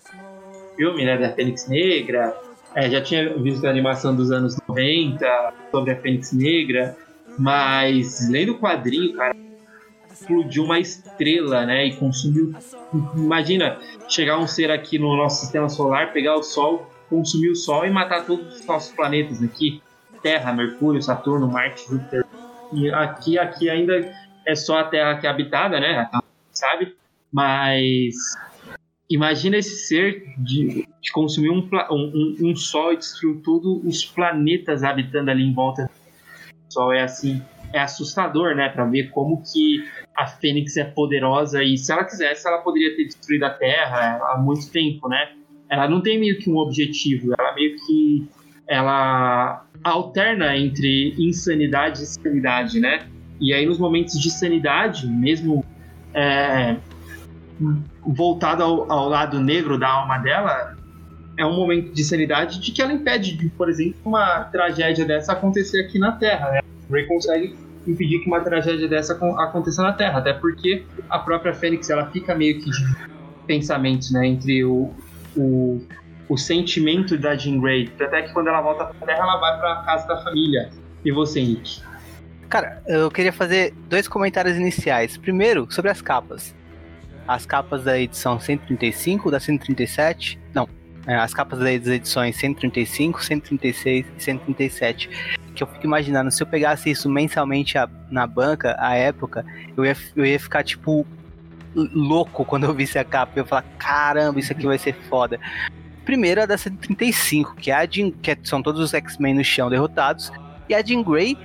filme né, da Fênix Negra, é, já tinha visto a animação dos anos 90 sobre a Fênix Negra, mas lendo o quadrinho, cara, explodiu uma estrela, né? E consumiu. Imagina chegar um ser aqui no nosso sistema solar, pegar o Sol, consumir o Sol e matar todos os nossos planetas aqui: Terra, Mercúrio, Saturno, Marte, Júpiter, e aqui, aqui ainda é só a Terra que é habitada, né? Sabe? Mas imagina esse ser de, de consumir um, um, um, Sol e destruir todos os planetas habitando ali em volta do Sol. É assim, é assustador, né? Para ver como que a Fênix é poderosa e se ela quisesse, ela poderia ter destruído a Terra há muito tempo, né? Ela não tem meio que um objetivo, ela meio que ela alterna entre insanidade e sanidade, né? E aí nos momentos de sanidade, mesmo é, voltado ao, ao, lado negro da alma dela, é um momento de sanidade de que ela impede, de, por exemplo, uma tragédia dessa acontecer aqui na Terra. Né? Ray consegue impedir que uma tragédia dessa aconteça na Terra, até porque a própria Fênix ela fica meio que de pensamentos, né, entre o, o o sentimento da Jean Grey. Até que quando ela volta pra Terra, ela vai pra casa da família. E você, Henrique? Cara, eu queria fazer dois comentários iniciais. Primeiro, sobre as capas. As capas da edição 135, da 137. Não, é, as capas das edições 135, 136 e 137. Que eu fico imaginando, se eu pegasse isso mensalmente a, na banca, à época, eu ia, eu ia ficar tipo louco quando eu visse a capa. Eu ia falar, caramba, isso aqui vai ser foda. Primeiro a da 135, que, é a Jean, que é, são todos os X-Men no chão derrotados, e a Jean Grey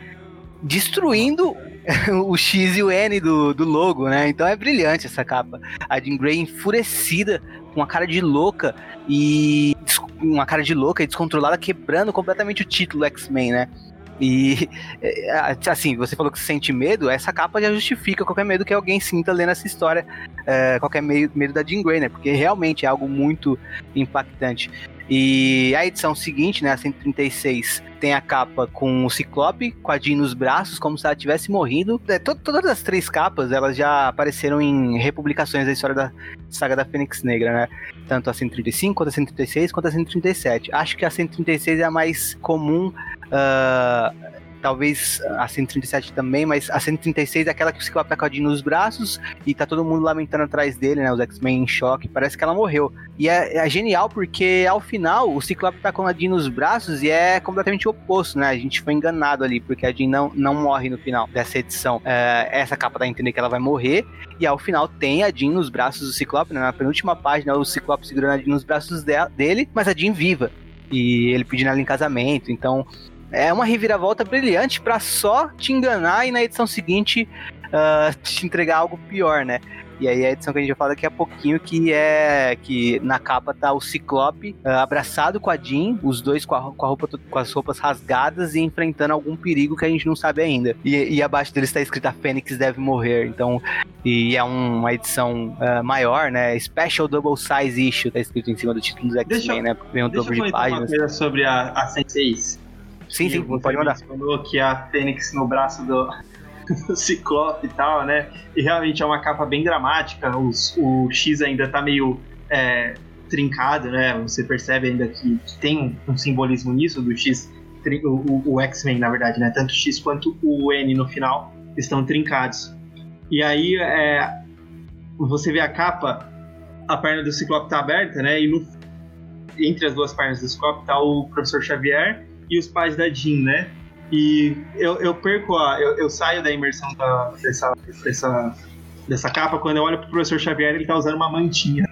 destruindo o X e o N do, do logo, né? Então é brilhante essa capa. A Jean Grey enfurecida, com uma cara de louca e uma cara de louca e descontrolada, quebrando completamente o título X-Men, né? E é, assim, você falou que sente medo, essa capa já justifica qualquer medo que alguém sinta lendo essa história, é, qualquer medo da Jean Grey, né? Porque realmente é algo muito impactante. E a edição seguinte, né, a 136, tem a capa com o Ciclope, com a Jean nos braços, como se ela tivesse morrido. É, to todas as três capas, elas já apareceram em republicações da história da saga da Fênix Negra, né? Tanto a 135, quanto a 136, quanto a 137. Acho que a 136 é a mais comum uh, talvez a 137 também, mas a 136 é aquela que o Ciclope tá com a Jean nos braços e tá todo mundo lamentando atrás dele, né? Os X-Men em choque, parece que ela morreu. E é, é, genial porque ao final o Ciclope tá com a Jean nos braços e é completamente oposto, né? A gente foi enganado ali, porque a Jean não, não morre no final dessa edição. É, essa capa dá a entender que ela vai morrer, e ao final tem a Jean nos braços do Ciclope, né? Na penúltima página, o Ciclope segurando a Jean nos braços dele, mas a Jean viva. E ele pedindo ela em casamento, então é uma reviravolta brilhante para só te enganar e na edição seguinte uh, te entregar algo pior, né? E aí a edição que a gente vai falar daqui a pouquinho, que é que na capa tá o Ciclope uh, abraçado com a Jean, os dois com, a, com, a roupa, com as roupas rasgadas e enfrentando algum perigo que a gente não sabe ainda. E, e abaixo deles está escrito a Fênix deve morrer. Então, e é um, uma edição uh, maior, né? Special Double Size Issue, tá escrito em cima do título do X-Men, né? Vem um dobro de páginas. Uma coisa sobre a, a Sense Sim, sim, pode mandar. Você falou que a Fênix no braço do, do Ciclope e tal, né? E realmente é uma capa bem dramática. Os, o X ainda tá meio é, trincado, né? Você percebe ainda que, que tem um, um, simbolismo nisso do X, o, o, o X-Men, na verdade, né? Tanto o X quanto o N no final estão trincados. E aí é, você vê a capa, a perna do Ciclope tá aberta, né? E no, entre as duas pernas do Ciclope tá o Professor Xavier e os pais da Jean, né? E eu, eu perco a. Eu, eu saio da imersão da, dessa, dessa, dessa capa quando eu olho pro professor Xavier ele tá usando uma mantinha.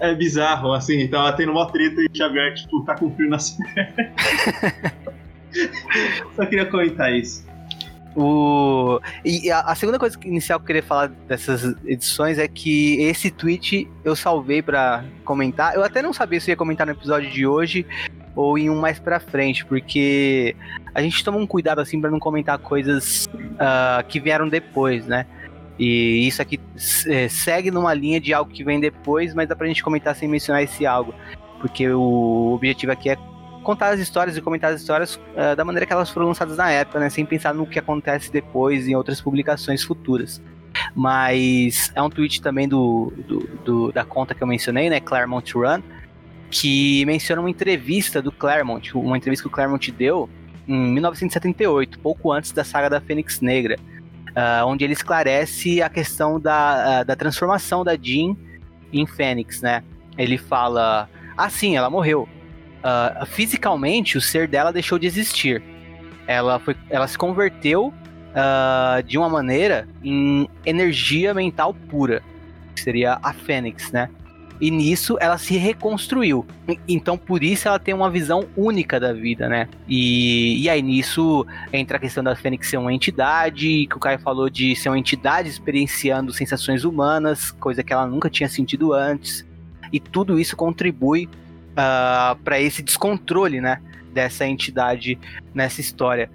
é bizarro, assim, tava tendo uma treta e o Xavier, tipo, tá com frio nas pernas. Só queria comentar isso. O... E a, segunda coisa inicial que eu queria falar dessas edições é que esse tweet eu salvei para comentar. Eu até não sabia se ia comentar no episódio de hoje ou em um mais pra frente, porque a gente toma um cuidado assim para não comentar coisas uh, que vieram depois, né? E isso aqui é, segue numa linha de algo que vem depois, mas dá pra gente comentar sem mencionar esse algo. Porque o objetivo aqui é contar as histórias e comentar as histórias uh, da maneira que elas foram lançadas na época, né? Sem pensar no que acontece depois em outras publicações futuras. Mas é um tweet também do, do, do, da conta que eu mencionei, né? Claremont Run, que menciona uma entrevista do Claremont, uma entrevista que o Claremont deu em 1978, pouco antes da saga da Fênix Negra, uh, onde ele esclarece a questão da, uh, da transformação da Jean em Fênix, né? Ele fala, ah sim, ela morreu, uh, fisicamente o ser dela deixou de existir. Ela, foi, ela se converteu uh, de uma maneira em energia mental pura, que seria a Fênix, né? E nisso ela se reconstruiu. Então por isso ela tem uma visão única da vida, né? E, e aí nisso entra a questão da Fênix ser uma entidade, que o Caio falou de ser uma entidade experienciando sensações humanas, coisa que ela nunca tinha sentido antes. E tudo isso contribui uh, ah, para esse descontrole, né, dessa entidade nessa história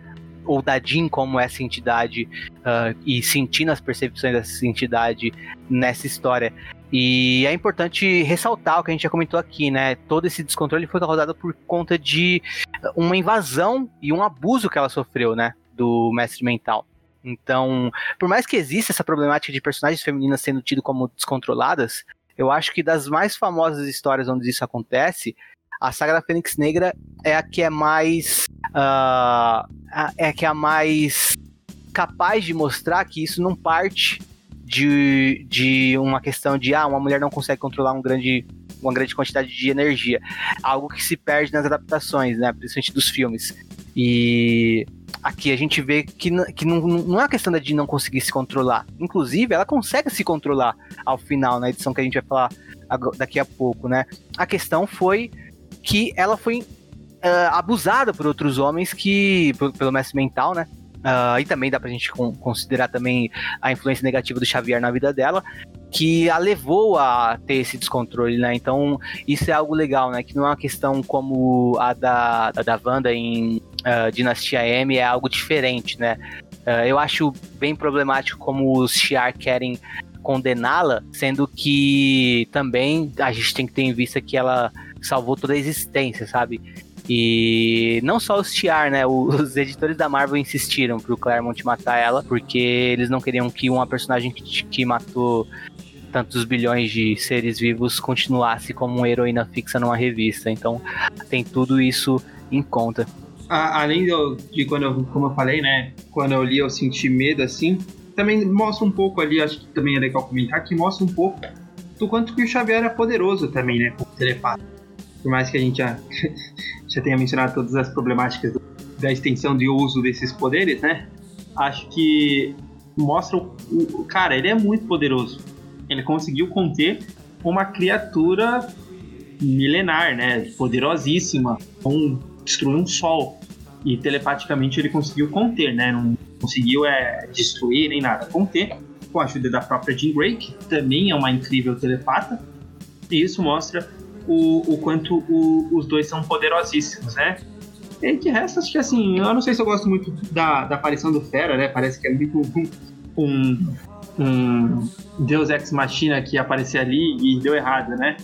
ou da Jean como essa entidade uh, e sentindo as percepções dessa entidade nessa história. E é importante ressaltar o que a gente já comentou aqui, né? Todo esse descontrole foi causado por conta de uma invasão e um abuso que ela sofreu, né? Do mestre mental Então, por mais que exista essa problemática de personagens femininas sendo tidas como descontroladas, eu acho que das mais famosas histórias onde isso acontece, a saga da Fênix Negra é a que é mais. Uh, é a que é a mais capaz de mostrar que isso não parte de, de uma questão de ah, uma mulher não consegue controlar um grande, uma grande quantidade de energia. Algo que se perde nas adaptações, né? Principalmente dos filmes. E aqui a gente vê que, que não, não é uma questão de não conseguir se controlar. Inclusive, ela consegue se controlar ao final, na edição que a gente vai falar daqui a pouco, né? A questão foi que ela foi uh, abusada por outros homens que, pelo mestre mental, né? Uh, e também dá pra gente considerar também a influência negativa do Xavier na vida dela, que a levou a ter esse descontrole, né? Então, isso é algo legal, né? Que não é uma questão como a da, da, da Wanda em uh, Dinastia M, é algo diferente, né? Uh, eu acho bem problemático como os Shiar querem condená-la, sendo que também a gente tem que ter em vista que ela salvou toda a existência, sabe? E não só os Tiar, né? Os editores da Marvel insistiram pro Claremont matar ela, porque eles não queriam que uma personagem que, que matou tantos bilhões de seres vivos continuasse como uma heroína fixa numa revista. Então tem tudo isso em conta. além de quando eu, como eu falei, né? Quando eu li eu senti medo assim. Também mostra um pouco ali, acho que também é legal comentar, que mostra um pouco do quanto que o Xavier é poderoso também, né? Como telepata. Por mais que a gente já, já tenha mencionado todas as problemáticas do, da extensão de uso desses poderes, né? Acho que mostra o, o cara, ele é muito poderoso ele conseguiu conter uma criatura milenar, né? Poderosíssima, um, destruir um sol. E telepaticamente ele conseguiu conter, né? Não conseguiu é, destruir nem nada, conter com a ajuda da própria Jean Grey, que também é uma incrível telepata. E isso mostra o, o quanto o, os dois são poderosíssimos, né? E de resto, acho que assim, eu não sei se eu gosto muito da, da aparição do Fera, né? Parece que é muito um, um um Deus Ex Machina que aparecia ali e deu errado, né?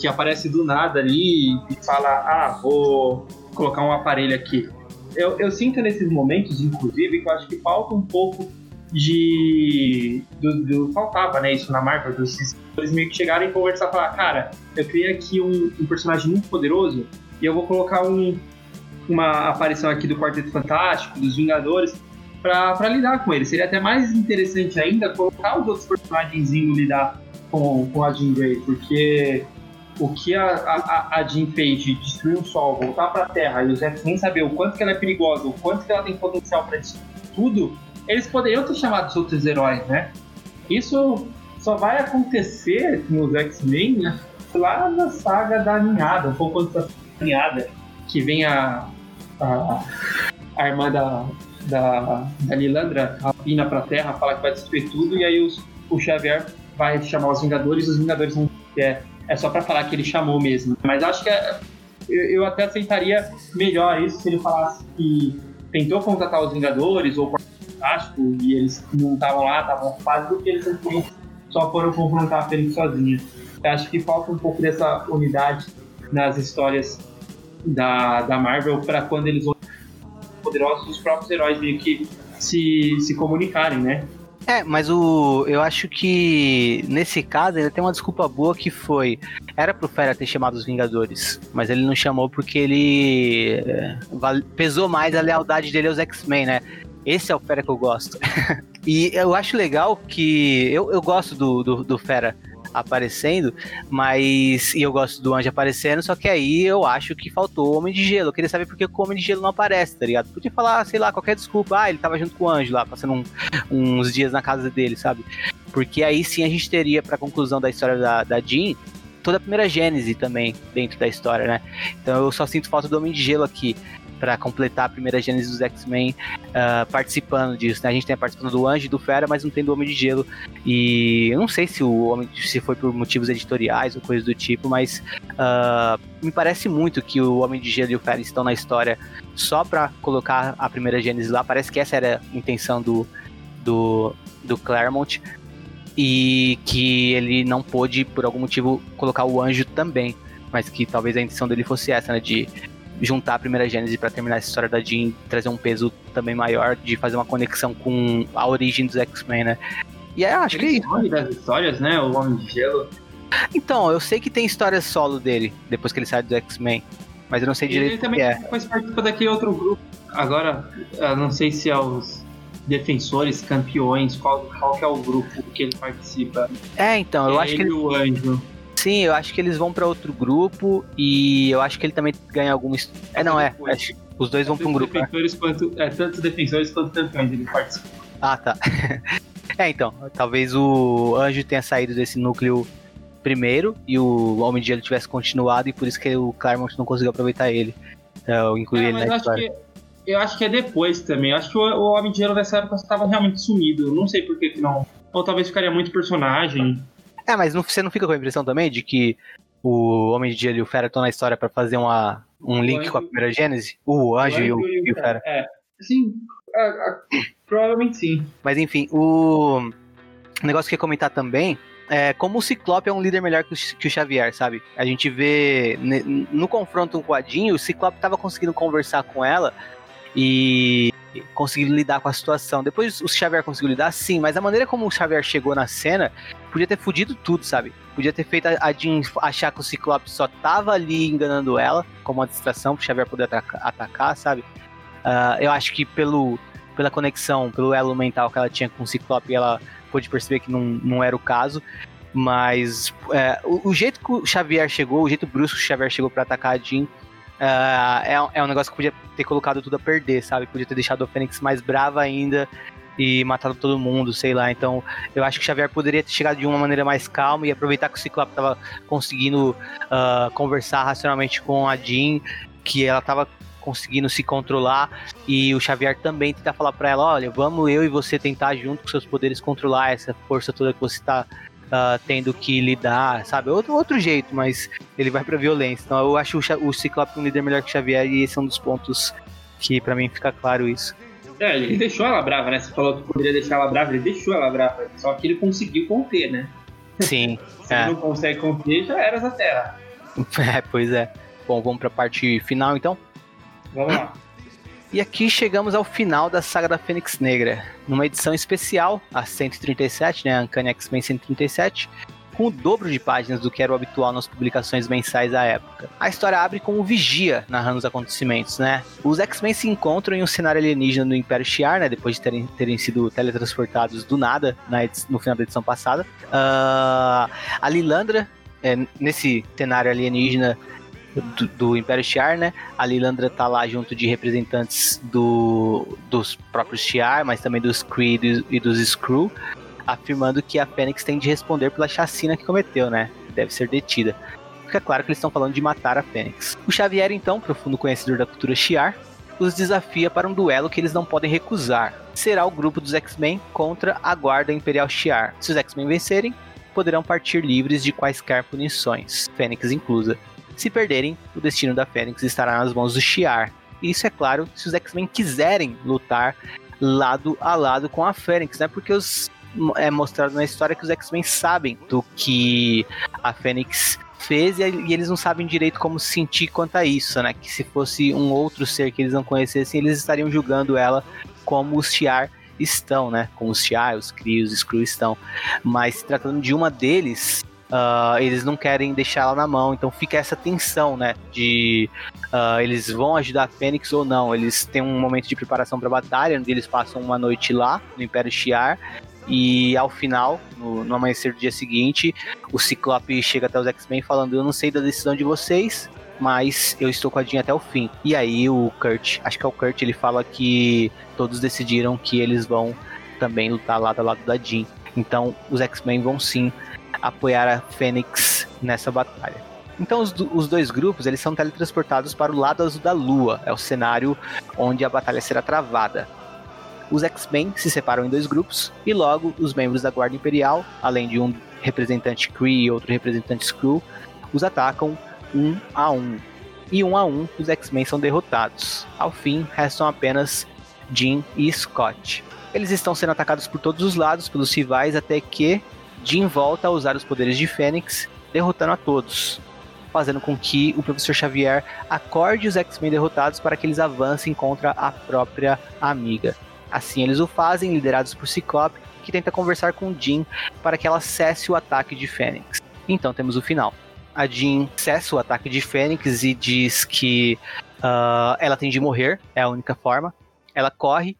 Que aparece do nada ali e fala: Ah, vou colocar um aparelho aqui. Eu, eu sinto nesses momentos, inclusive, que eu acho que falta um pouco de. Do, do, faltava, né? Isso na Marvel, dos eles meio que chegaram e conversar e falar: Cara, eu criei aqui um, um personagem muito poderoso e eu vou colocar um, uma aparição aqui do Quarteto Fantástico, dos Vingadores, para lidar com ele. Seria até mais interessante ainda colocar os outros personagens lidar com, com a Jean Grey, porque o que a, a, a Jean fez de destruir o Sol, voltar para a Terra e os X-Men saber o quanto que ela é perigosa, o quanto que ela tem potencial para destruir tudo, eles poderiam ter chamado os outros heróis, né? Isso só vai acontecer nos X-Men né, lá na saga da ninhada, um pouco antes da ninhada, que vem a, a, a irmã da, da, da Lilandra rapina pra Terra, fala que vai destruir tudo, e aí os, o Xavier vai chamar os Vingadores, e os Vingadores não é, é só para falar que ele chamou mesmo. Mas acho que é, eu, eu, até aceitaria melhor isso se ele falasse que tentou contatar os Vingadores ou Fantástico e eles não estavam lá, estavam ocupados, do que eles só foram confrontar a Fênix sozinha. Eu acho que falta um pouco dessa unidade nas histórias da, da Marvel para quando eles vão poderosos os próprios heróis meio que se, se comunicarem, né? É, mas o eu acho que nesse caso ainda tem uma desculpa boa que foi era pro Fera ter chamado os Vingadores, mas ele não chamou porque ele é, pesou mais a lealdade dele aos X-Men, né? Esse é o Fera que eu gosto. e eu acho legal que eu, eu gosto do, do, do Fera aparecendo, mas. E eu gosto do Anjo aparecendo, só que aí eu acho que faltou o Homem de Gelo. Eu queria saber por que o Homem de Gelo não aparece, tá ligado? Podia falar, sei lá, qualquer desculpa. Ah, ele tava junto com o Anjo lá, passando um, uns dias na casa dele, sabe? Porque aí sim a gente teria, pra conclusão da história da, da Jean, toda a primeira gênese também dentro da história, né? Então eu só sinto falta do Homem de Gelo aqui para completar a primeira gênese dos X-Men uh, participando disso. Né? A gente tem a participação do Anjo e do Fera, mas não tem do Homem de Gelo. E eu não sei se o Homem se foi por motivos editoriais ou coisa do tipo, mas uh, me parece muito que o Homem de Gelo e o Fera estão na história só para colocar a primeira gênese lá. Parece que essa era a intenção do, do, do Claremont. E que ele não pôde, por algum motivo, colocar o anjo também. Mas que talvez a intenção dele fosse essa, né? De juntar a primeira Gênese para terminar essa história da Jean, trazer um peso também maior, de fazer uma conexão com a origem dos X-Men, né? E aí, eu acho Ele que é isso. sabe das histórias, né? O Homem de Gelo. Então, eu sei que tem história solo dele, depois que ele sai do X-Men, mas eu não sei direito Ele o também é. faz daquele outro grupo. Agora, eu não sei se é os defensores, campeões, qual, qual que é o grupo que ele participa. É, então, eu É acho que ele, e o Anjo. Sim, eu acho que eles vão pra outro grupo e eu acho que ele também ganha alguma. É, não, é. Que os dois vão pra um grupo. né? defensores quanto, é, tanto defensores quanto campeões ele participa. Ah, tá. é, então, talvez o Anjo tenha saído desse núcleo primeiro e o Homem de Gelo tivesse continuado e por isso que o Claremont não conseguiu aproveitar ele. Eu incluí É, ele na história. que, eu acho que é depois também. Eu acho que o, o Homem de Gelo nessa época estava realmente sumido. Eu não sei por que que não. Ou talvez ficaria muito personagem. É, mas não- você não fica com a impressão também de que o Homem de Gelo e o Fera estão na história pra fazer uma, um link Anjo- com a primeira Gênese? O Anjo e o, e o Fera. É, sim. é, é, provavelmente sim. Mas enfim, o negócio que eu ia comentar também é como o Ciclope é um líder melhor que o, que o Xavier, sabe? A gente vê no confronto com a Jean, o Ciclope tava conseguindo conversar com ela e conseguindo lidar com a situação. Depois o Xavier conseguiu lidar, sim, mas a maneira como o Xavier chegou na cena podia ter fudido tudo, sabe? Podia ter feito a Jean achar que o Ciclope só tava ali enganando ela, como uma distração pro Xavier poder ataca- atacar, sabe? Ah, eu acho que pelo, pela conexão, pelo elo mental que ela tinha com o Ciclope, ela pôde perceber que não, não era o caso. Mas é, o, o jeito que o Xavier chegou, o jeito brusco que o Xavier chegou pra atacar a Jean, ah, é, um- é um negócio que podia ter colocado tudo a perder, sabe? Podia ter deixado a Fênix mais brava ainda e matado todo mundo, sei lá. Então, eu acho que o Xavier poderia ter chegado de uma maneira mais calma e aproveitar que o Ciclope tava conseguindo ah, conversar racionalmente com a Jean, que ela tava conseguindo se controlar e o Xavier também tentar falar pra ela, olha, vamos eu e você tentar junto com seus poderes controlar essa força toda que você tá ah, tendo que lidar, sabe? Outro, outro jeito, mas ele vai pra violência. Então eu acho o, o Ciclope um líder melhor que o Xavier e esse é um dos pontos que pra mim fica claro isso. É, ele deixou ela brava, né? Você falou que poderia deixar ela brava, ele deixou ela brava. Só que ele conseguiu conter, né? Sim, Se É. ele não consegue conter, já era da Terra. é, pois é. Bom, vamos pra parte final então. Vamos lá. E aqui chegamos ao final da saga da Fênix Negra, numa edição especial, a 137, né, Uncanny X-Men 137, com o dobro de páginas do que era o habitual nas publicações mensais à época. A história abre com o Vigia narrando os acontecimentos, né? Os X-Men se encontram em um cenário alienígena no Império Shi'ar, né, depois de terem, terem sido teletransportados do nada no final da edição passada. Ah, a Lilandra, é, nesse cenário alienígena do, do Império Shi'ar, né? A Lilandra tá lá junto de representantes do, dos próprios Shi'ar, mas também dos Kree e dos- Skrull, afirmando que a Fênix tem de responder pela chacina que cometeu, né? Deve ser detida. Fica claro que eles estão falando de matar a Fênix. O Xavier, então, profundo conhecedor da cultura Shi'ar, os desafia para um duelo que eles não podem recusar. Será o grupo dos X-Men contra a Guarda Imperial Shi'ar. Se os X-Men vencerem, poderão partir livres de quaisquer punições, Fênix inclusa. Se perderem, o destino da Fênix estará nas mãos do Shi'ar. Isso é claro se os X-Men quiserem lutar lado a lado com a Fênix, né? Porque os, é mostrado na história que os X-Men sabem do que a Fênix fez e, e eles não sabem direito como se sentir quanto a isso, né? Que se fosse um outro ser que eles não conhecessem, eles estariam julgando ela como os Shi'ar estão, né? Como os Shi'ar, os Kree, os Skrull estão. Mas se tratando de uma deles, ah, eles não querem deixar ela na mão, então fica essa tensão, né? De ah, eles vão ajudar a Fênix ou não. Eles têm um momento de preparação para a batalha, onde eles passam uma noite lá no Império Shi'ar. E ao final, no, no amanhecer do dia seguinte, o Ciclope chega até os X-Men falando: Eu não sei da decisão de vocês, mas eu estou com a Jean até o fim. E aí o Kurt, acho que é o Kurt, ele fala que todos decidiram que eles vão também lutar lado a lado da Jean. Então os X-Men vão sim apoiar a Fênix nessa batalha. Então os, os dois grupos eles são teletransportados para o lado azul da Lua, é o cenário onde a batalha será travada. Os X-Men se separam em dois grupos e logo os membros da Guarda Imperial, além de um representante Kree e outro representante Skrull, os atacam um a um. E um a um os X-Men são derrotados. Ao fim restam apenas Jean e Scott. Eles estão sendo atacados por todos os lados pelos rivais até que Jean volta a usar os poderes de Fênix, derrotando a todos. fazendo com que o professor Xavier acorde os X-Men derrotados para que eles avancem contra a própria amiga. Assim eles o fazem, liderados por Ciclope, que tenta conversar com Jean para que ela cesse o ataque de Fênix. Então temos o final. A Jean cessa o ataque de Fênix e diz que uh, ela tem de morrer, é a única forma. Ela corre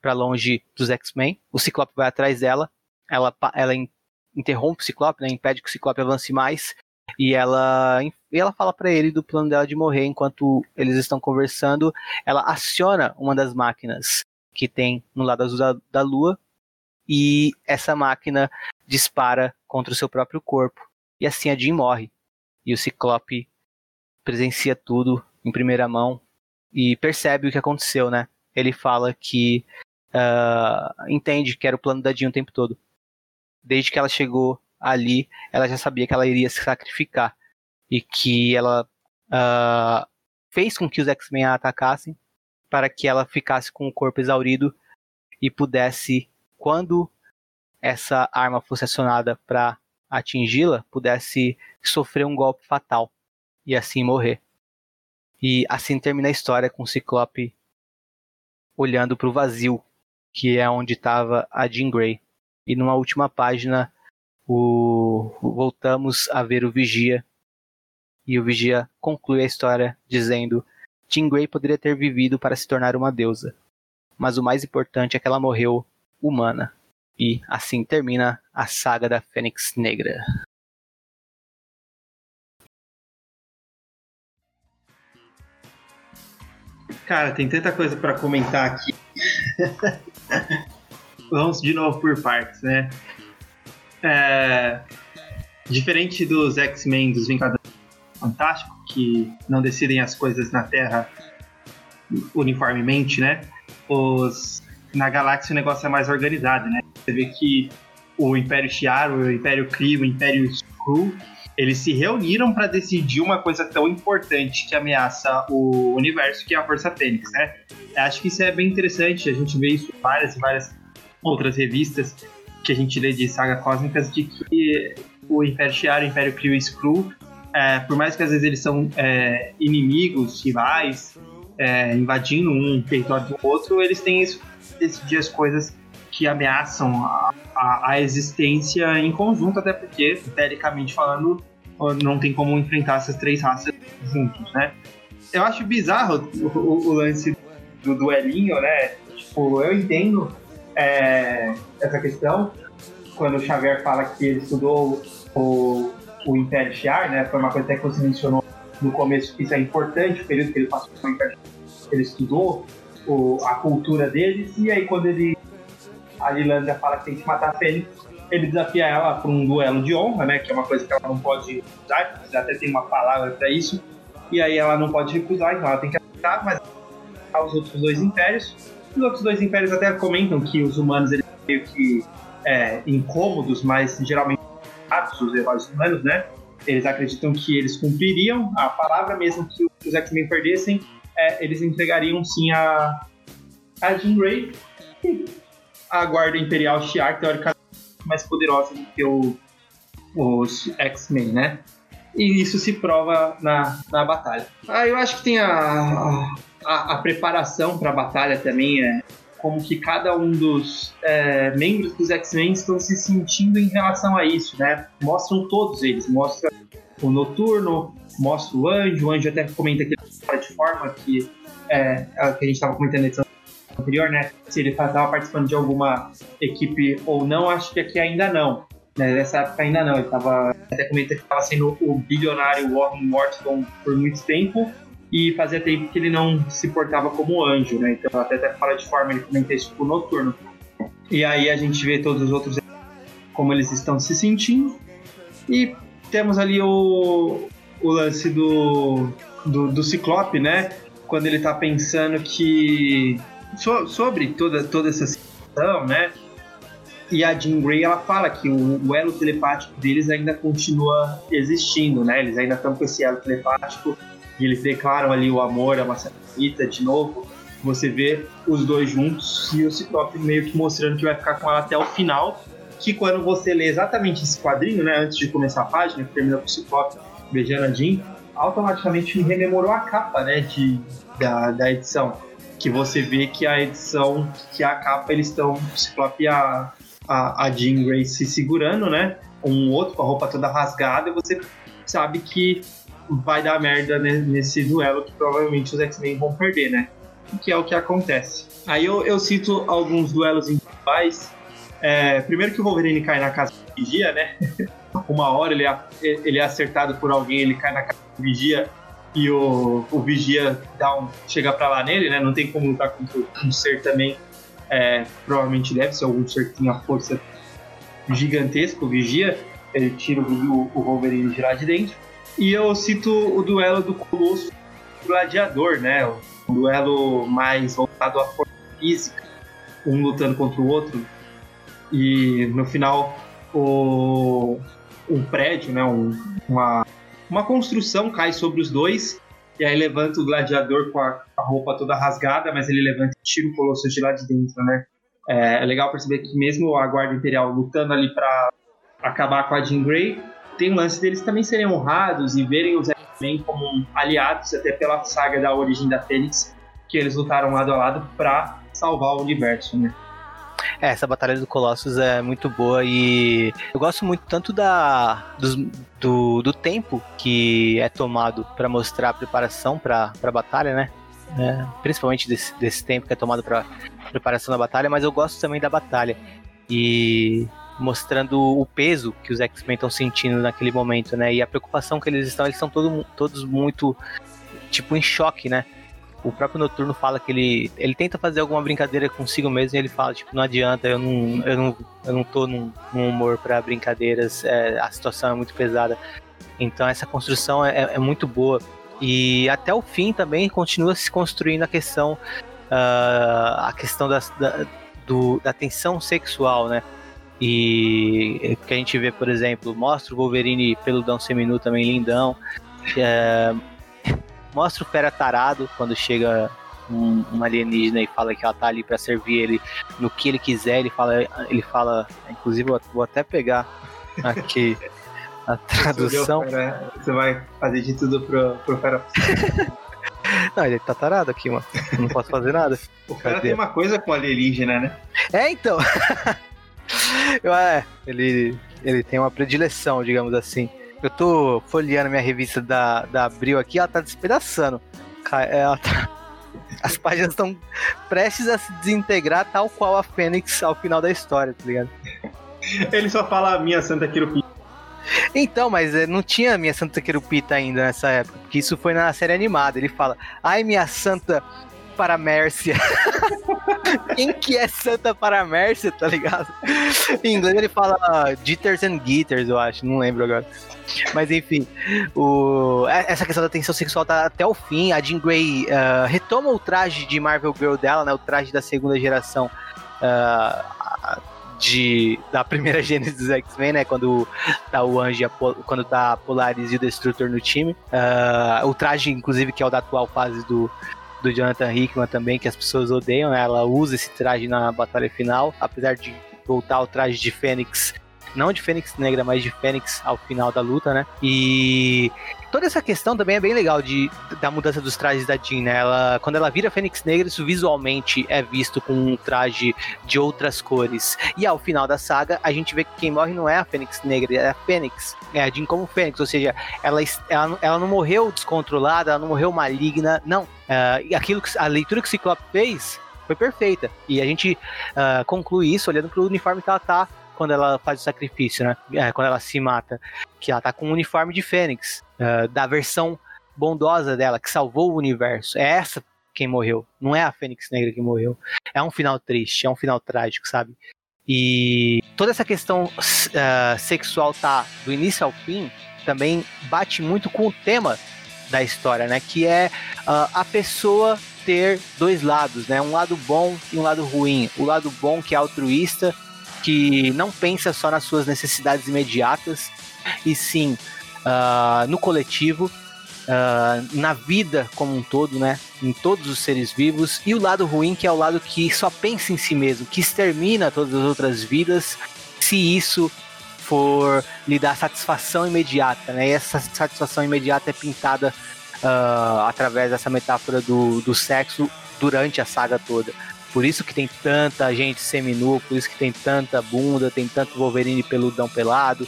para longe dos X-Men, o Ciclope vai atrás dela, ela, ela interrompe o Ciclope, né, impede que o Ciclope avance mais, e ela, e ela fala para ele do plano dela de morrer enquanto eles estão conversando. Ela aciona uma das máquinas que tem no lado azul da, da Lua e essa máquina dispara contra o seu próprio corpo. E assim a Jean morre. E o Ciclope presencia tudo em primeira mão e percebe o que aconteceu, né? Ele fala que uh, entende que era o plano da Jean o tempo todo. Desde que ela chegou ali, ela já sabia que ela iria se sacrificar e que ela uh, fez com que os X-Men a atacassem para que ela ficasse com o corpo exaurido e pudesse, quando essa arma fosse acionada para atingi-la, pudesse sofrer um golpe fatal e assim morrer. E assim termina a história com o Ciclope olhando para o vazio, que é onde estava a Jean Grey. E numa última página, o... voltamos a ver o Vigia. E o Vigia conclui a história dizendo Jean Grey poderia ter vivido para se tornar uma deusa, mas o mais importante é que ela morreu humana. E assim termina a saga da Fênix Negra. Cara, tem tanta coisa para comentar aqui. Vamos de novo por partes, né? É... Diferente dos X-Men dos Vingadores Fantástico, que não decidem as coisas na Terra uniformemente, né? Os, na galáxia o negócio é mais organizado, né? Você vê que o Império Shi'ar, o Império Kree, o Império Skrull, eles se reuniram para decidir uma coisa tão importante que ameaça o universo, que é a Força Fênix, né? Acho que isso é bem interessante, a gente vê isso em várias e várias outras revistas que a gente lê de saga cósmicas, de que o Império Shi'ar, o Império Kree e Skrull é, por mais que às vezes eles são é, inimigos, rivais, é, invadindo um território do outro, eles têm isso, decidir as coisas que ameaçam a, a, a, existência em conjunto, até porque, teoricamente falando, não tem como enfrentar essas três raças juntos, né? Eu acho bizarro o, o, o lance do duelinho, né? Tipo, eu entendo é, essa questão, quando o Xavier fala que ele estudou o, o Império Shiar, né? Foi uma coisa até que você mencionou no começo, que isso é importante, o período que ele passou no Império ele estudou o, a cultura deles, e aí quando ele a Lilandra fala que tem que matar a Fênix, ele desafia ela para um duelo de honra, né? Que é uma coisa que ela não pode usar, até tem uma palavra para isso, e aí ela não pode recusar, então ela tem que aceitar, mas os outros dois impérios. Os outros dois impérios até comentam que os humanos eles meio que é, incômodos, mas geralmente os heróis humanos, né? Eles acreditam que eles cumpririam a palavra, mesmo que os X-Men perdessem, é, eles entregariam sim a, a Jean Grey a Guarda Imperial Shi'ar, teoricamente mais poderosa do que o, os X-Men, né? E isso se prova na, na batalha. Ah, eu acho que tem a, a preparação para a batalha também é como que cada um dos é, membros dos X-Men estão se sentindo em relação a isso, né? Mostram todos eles, mostra o Noturno, mostra o Anjo, o Anjo até comenta que ele de forma que, é, é que a gente estava comentando na edição anterior, né? Se ele estava participando de alguma equipe ou não, acho que aqui ainda não. Né? Nessa época ainda não, ele tava, até comenta que estava sendo o bilionário Warren Morton por muito tempo, e fazia tempo que ele não se portava como anjo, né? Então até, até fora de forma ele comenta isso pro noturno. E aí a gente vê todos os outros como eles estão se sentindo. E temos ali o, o lance do, do, do Ciclope, né? Quando ele tá pensando que. So, sobre toda, toda essa situação, né? E a Jean Grey ela fala que o, o, elo telepático deles ainda continua existindo, né? Eles ainda estão com esse elo telepático e eles declaram ali o amor a Maçanita de novo. Você vê os dois juntos e o Ciclope meio que mostrando que vai ficar com ela até o final. Que quando você lê exatamente esse quadrinho, né, antes de começar a página, que termina com o Ciclope beijando a Jean, automaticamente me rememorou a capa, né, de, da, da edição. Que você vê que a edição, que a capa, eles estão, o Ciclope e a, a, a Jean Grey se segurando, né? Um outro com a roupa toda rasgada, e você sabe que vai dar merda nesse duelo que provavelmente os X-Men vão perder, né? Que é o que acontece. Aí eu, eu cito alguns duelos individuais. É, primeiro que o Wolverine cai na casa do Vigia, né? Uma hora ele é, ele é acertado por alguém, ele cai na casa do Vigia e o, o Vigia dá um, chega pra lá nele, né? Não tem como lutar contra um ser também. É, provavelmente deve ser algum ser que tenha força gigantesca, o Vigia. Ele tira o, o Wolverine de lá de dentro. E eu cito o duelo do Colosso e Gladiador, né? Um duelo mais voltado à força física, um lutando contra o outro. E no final, o, um prédio, né? Um, uma, uma construção cai sobre os dois. E aí levanta o gladiador com a, a roupa toda rasgada, mas ele levanta e tira o Colosso de lá de dentro, né? É, é legal perceber que mesmo a Guarda Imperial lutando ali para acabar com a Jean Grey, tem o lance deles também serem honrados e verem os X-Men como aliados, até pela saga da origem da Fênix, que eles lutaram lado a lado para salvar o universo, né? É, essa batalha do Colossus é muito boa e eu gosto muito tanto da do, do, do tempo que é tomado para mostrar a preparação para a batalha, né? É, principalmente desse, desse tempo que é tomado para preparação da batalha, mas eu gosto também da batalha. E mostrando o peso que os X-Men estão sentindo naquele momento, né? E a preocupação que eles estão, eles estão todo, todos muito, tipo, em choque, né? O próprio Noturno fala que ele, ele tenta fazer alguma brincadeira consigo mesmo e ele fala, tipo, não adianta, eu não, eu não, eu não tô num, num humor para brincadeiras, é, a situação é muito pesada. Então essa construção é, é, muito boa. E até o fim também continua se construindo a questão, uh, a questão da, do, da tensão sexual, né? E que a gente vê, por exemplo, mostra o Wolverine peludão seminu também lindão. É, mostra o Fera tarado quando chega um, um, alienígena e fala que ela tá ali para servir ele no que ele quiser. Ele fala, ele fala, inclusive vou até pegar aqui a tradução. Você vai fazer de tudo pro, pro Fera. Não, ele tá tarado aqui, mano. Não posso fazer nada. O cara Cadê? tem uma coisa com alienígena, né? É, então. é, ele, ele tem uma predileção, digamos assim. Eu tô folheando minha revista da, da Abril aqui, ela tá despedaçando. Ela tá, as páginas estão prestes a se desintegrar, tal qual a Fênix ao final da história, tá ligado? Ele só fala minha Santa Quirupita. Então, mas eh, não tinha minha Santa Quirupita ainda nessa época, porque isso foi na série animada. Ele fala, ai minha Santa Paramércia. Quem que é Santa Paramércia, tá ligado? Em inglês ele fala Jitters and Gitters, eu acho, não lembro agora. Mas enfim, o... É, essa questão da tensão sexual tá até o fim. A Jean Grey uh, retoma o traje de Marvel Girl dela, né? O traje da segunda geração. Uh, de, da primeira gênese dos X-Men, né? Quando tá o Anjo, quando tá a Polaris e o Destructor no time. Uh, o traje, inclusive, que é o da atual fase do, do Jonathan Hickman também, que as pessoas odeiam, né? Ela usa esse traje na batalha final, apesar de voltar ao traje de Fênix não de Fênix Negra, mas de Fênix ao final da luta, né? E toda essa questão também é bem legal de, da mudança dos trajes da Jean, né? Ela, quando ela vira Fênix Negra, isso visualmente é visto com um traje de outras cores. E ao final da saga, a gente vê que quem morre não é a Fênix Negra, é a Fênix. É a Jean como Fênix, ou seja, ela, ela, ela não morreu descontrolada, ela não morreu maligna, não. Uh, aquilo que, a leitura que o Ciclope fez foi perfeita. E a gente uh, conclui isso olhando para o uniforme que ela tá quando ela faz o sacrifício, né? É, quando ela se mata. Que ela tá com um uniforme de Fênix, uh, da versão bondosa dela, que salvou o universo. É essa quem morreu. Não é a Fênix Negra que morreu. É um final triste, é um final trágico, sabe? E toda essa questão uh, sexual tá do início ao fim também bate muito com o tema da história, né? Que é uh, a pessoa ter dois lados, né? Um lado bom e um lado ruim. O lado bom que é altruísta que não pensa só nas suas necessidades imediatas, e sim uh, no coletivo, uh, na vida como um todo, né? Em todos os seres vivos, e o lado ruim, que é o lado que só pensa em si mesmo, que extermina todas as outras vidas, se isso for lhe dar satisfação imediata, né? E essa satisfação imediata é pintada uh, através dessa metáfora do, do sexo durante a saga toda. Por isso que tem tanta gente seminua, por isso que tem tanta bunda, tem tanto Wolverine peludão pelado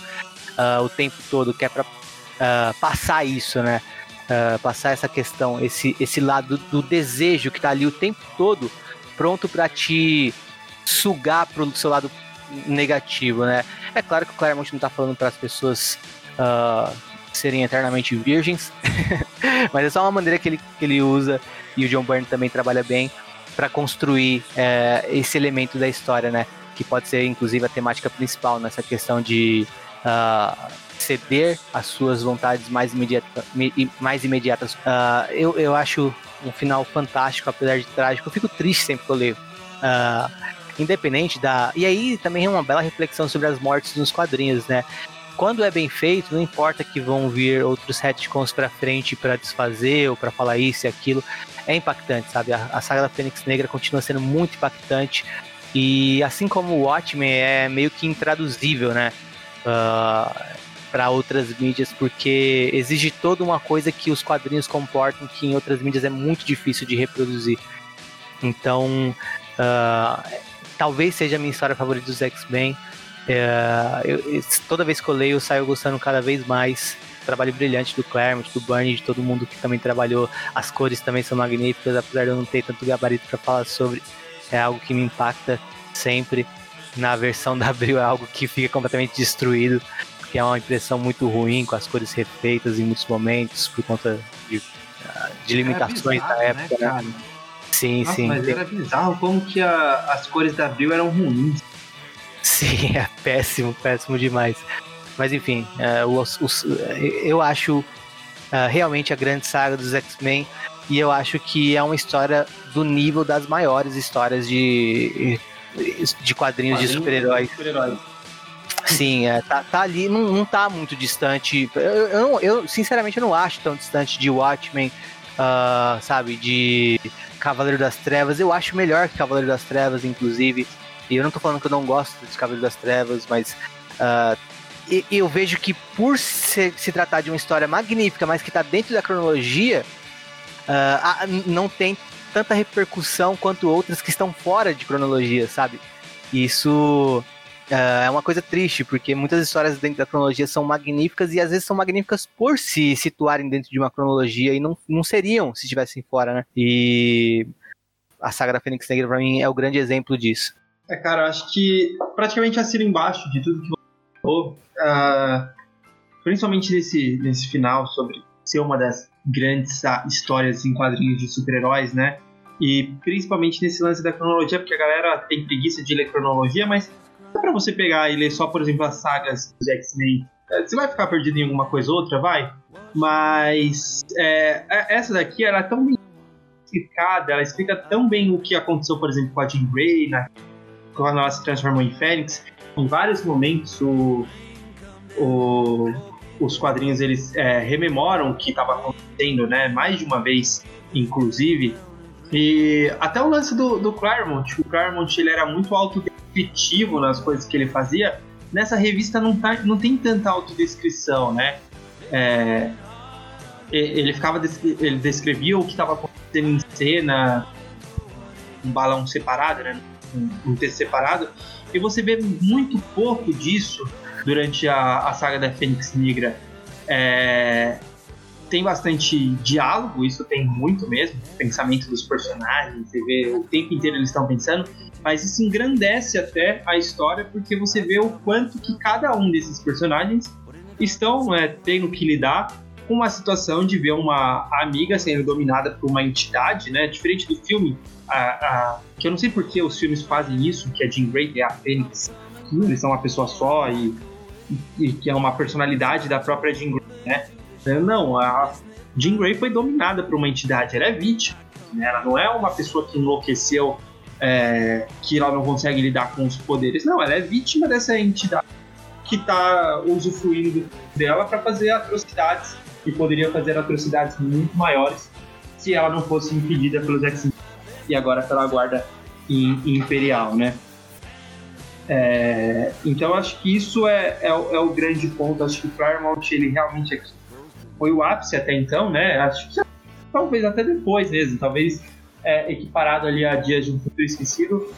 uh, o tempo todo, que é pra uh, passar isso, né? Uh, passar essa questão, esse, esse lado do desejo que tá ali o tempo todo, pronto para te sugar pro seu lado negativo, né? É claro que o Claremont não tá falando para as pessoas serem eternamente virgens, mas é só uma maneira que ele, que ele usa e o John Byrne também trabalha bem para construir é, esse elemento da história, né? Que pode ser, inclusive, a temática principal nessa questão de uh, ceder às suas vontades mais, imediata, mais imediatas. Uh, eu, eu acho um final fantástico, apesar de trágico. Eu fico triste sempre que eu leio. Uh, independente da. E aí também é uma bela reflexão sobre as mortes nos quadrinhos, né? Quando é bem feito, não importa que vão vir outros retcons pra frente para desfazer ou para falar isso e aquilo é impactante, sabe? A, a saga da Fênix Negra continua sendo muito impactante. E assim como o Watchmen é meio que intraduzível, né? Uh, ah, para outras mídias, porque exige toda uma coisa que os quadrinhos comportam que em outras mídias é muito difícil de reproduzir. Então, uh, talvez seja a minha história favorita dos X-Men. Uh, toda vez que eu leio, eu saio gostando cada vez mais trabalho brilhante do Claremont, do Bernie, de todo mundo que também trabalhou. As cores também são magníficas, apesar de eu não ter tanto gabarito para falar sobre. É algo que me impacta sempre. Na versão da Abril é algo que fica completamente destruído, que é uma impressão muito ruim, com as cores refeitas em muitos momentos, por conta de, de limitações bizarro, da né, época. Né, né? Sim, Nossa, sim. Mas era bizarro como que a, as cores da Abril eram ruins. Sim, é péssimo, péssimo demais. Mas enfim, uh, os, os, eu acho uh, realmente a grande saga dos X-Men e eu acho que é uma história do nível das maiores histórias de, de quadrinhos de super-heróis. Super Sim, é, tá, tá, ali, não, não tá muito distante. Eu, eu, eu, sinceramente, eu não acho tão distante de Watchmen, uh, sabe, de Cavaleiro das Trevas. Eu acho melhor que Cavaleiro das Trevas, inclusive. E eu não tô falando que eu não gosto de Cavaleiro das Trevas, mas uh, eu vejo que por se, se, tratar de uma história magnífica, mas que está dentro da cronologia, uh, não tem tanta repercussão quanto outras que estão fora de cronologia, sabe? Isso uh, é uma coisa triste, porque muitas histórias dentro da cronologia são magníficas e às vezes são magníficas por se situarem dentro de uma cronologia e não, não seriam se estivessem fora, né? E a saga da Fênix Negra para mim é o grande exemplo disso. É, cara, eu acho que praticamente assino embaixo de tudo que uh, principalmente nesse, nesse final, sobre ser uma das grandes histórias em quadrinhos de super-heróis, né? E principalmente nesse lance da cronologia, porque a galera tem preguiça de ler cronologia, mas dá pra você pegar e ler só, por exemplo, as sagas dos X-Men. É, você vai ficar perdido em alguma coisa ou outra, vai? Mas é, é, essa daqui era tão bem explicada, ela explica tão bem o que aconteceu, por exemplo, com a Jean Grey, né? Quando ela se transformou em Fênix, em vários momentos o, o, os quadrinhos eles é, rememoram o que estava acontecendo, né? Mais de uma vez, inclusive. E até o lance do, do Claremont, o Claremont ele era muito autodescritivo nas coisas que ele fazia. Nessa revista não, tá, não tem tanta autodescrição, né? É, ele ficava ele descrevia o que estava acontecendo em cena, um balão separado, né? Um, texto separado, e você vê muito pouco disso durante a, a saga da Fênix Negra. É, tem bastante diálogo, isso tem muito mesmo, pensamento dos personagens, você vê o tempo inteiro eles estão pensando, mas isso engrandece até a história porque você vê o quanto que cada um desses personagens estão é, tendo que lidar com uma situação de ver uma amiga sendo dominada por uma entidade, né? Diferente do filme, a, a, que eu não sei por que os filmes fazem isso, que a Jean Grey é a Fênix, eles são uma pessoa só e, e, que é uma personalidade da própria Jean Grey, né? Não, a Jean Grey foi dominada por uma entidade, ela é vítima, né? ela não é uma pessoa que enlouqueceu, é, que ela não consegue lidar com os poderes, não, ela é vítima dessa entidade que está usufruindo dela para fazer atrocidades e poderia fazer atrocidades muito maiores se ela não fosse impedida pelos X-Men e agora pela guarda imperial, né? É, então acho que isso é, é, é, o grande ponto. Acho que o Claremont ele realmente aqui foi o ápice até então, né? Acho que talvez até depois mesmo, talvez é, equiparado ali a Dias de um Futuro Esquecido.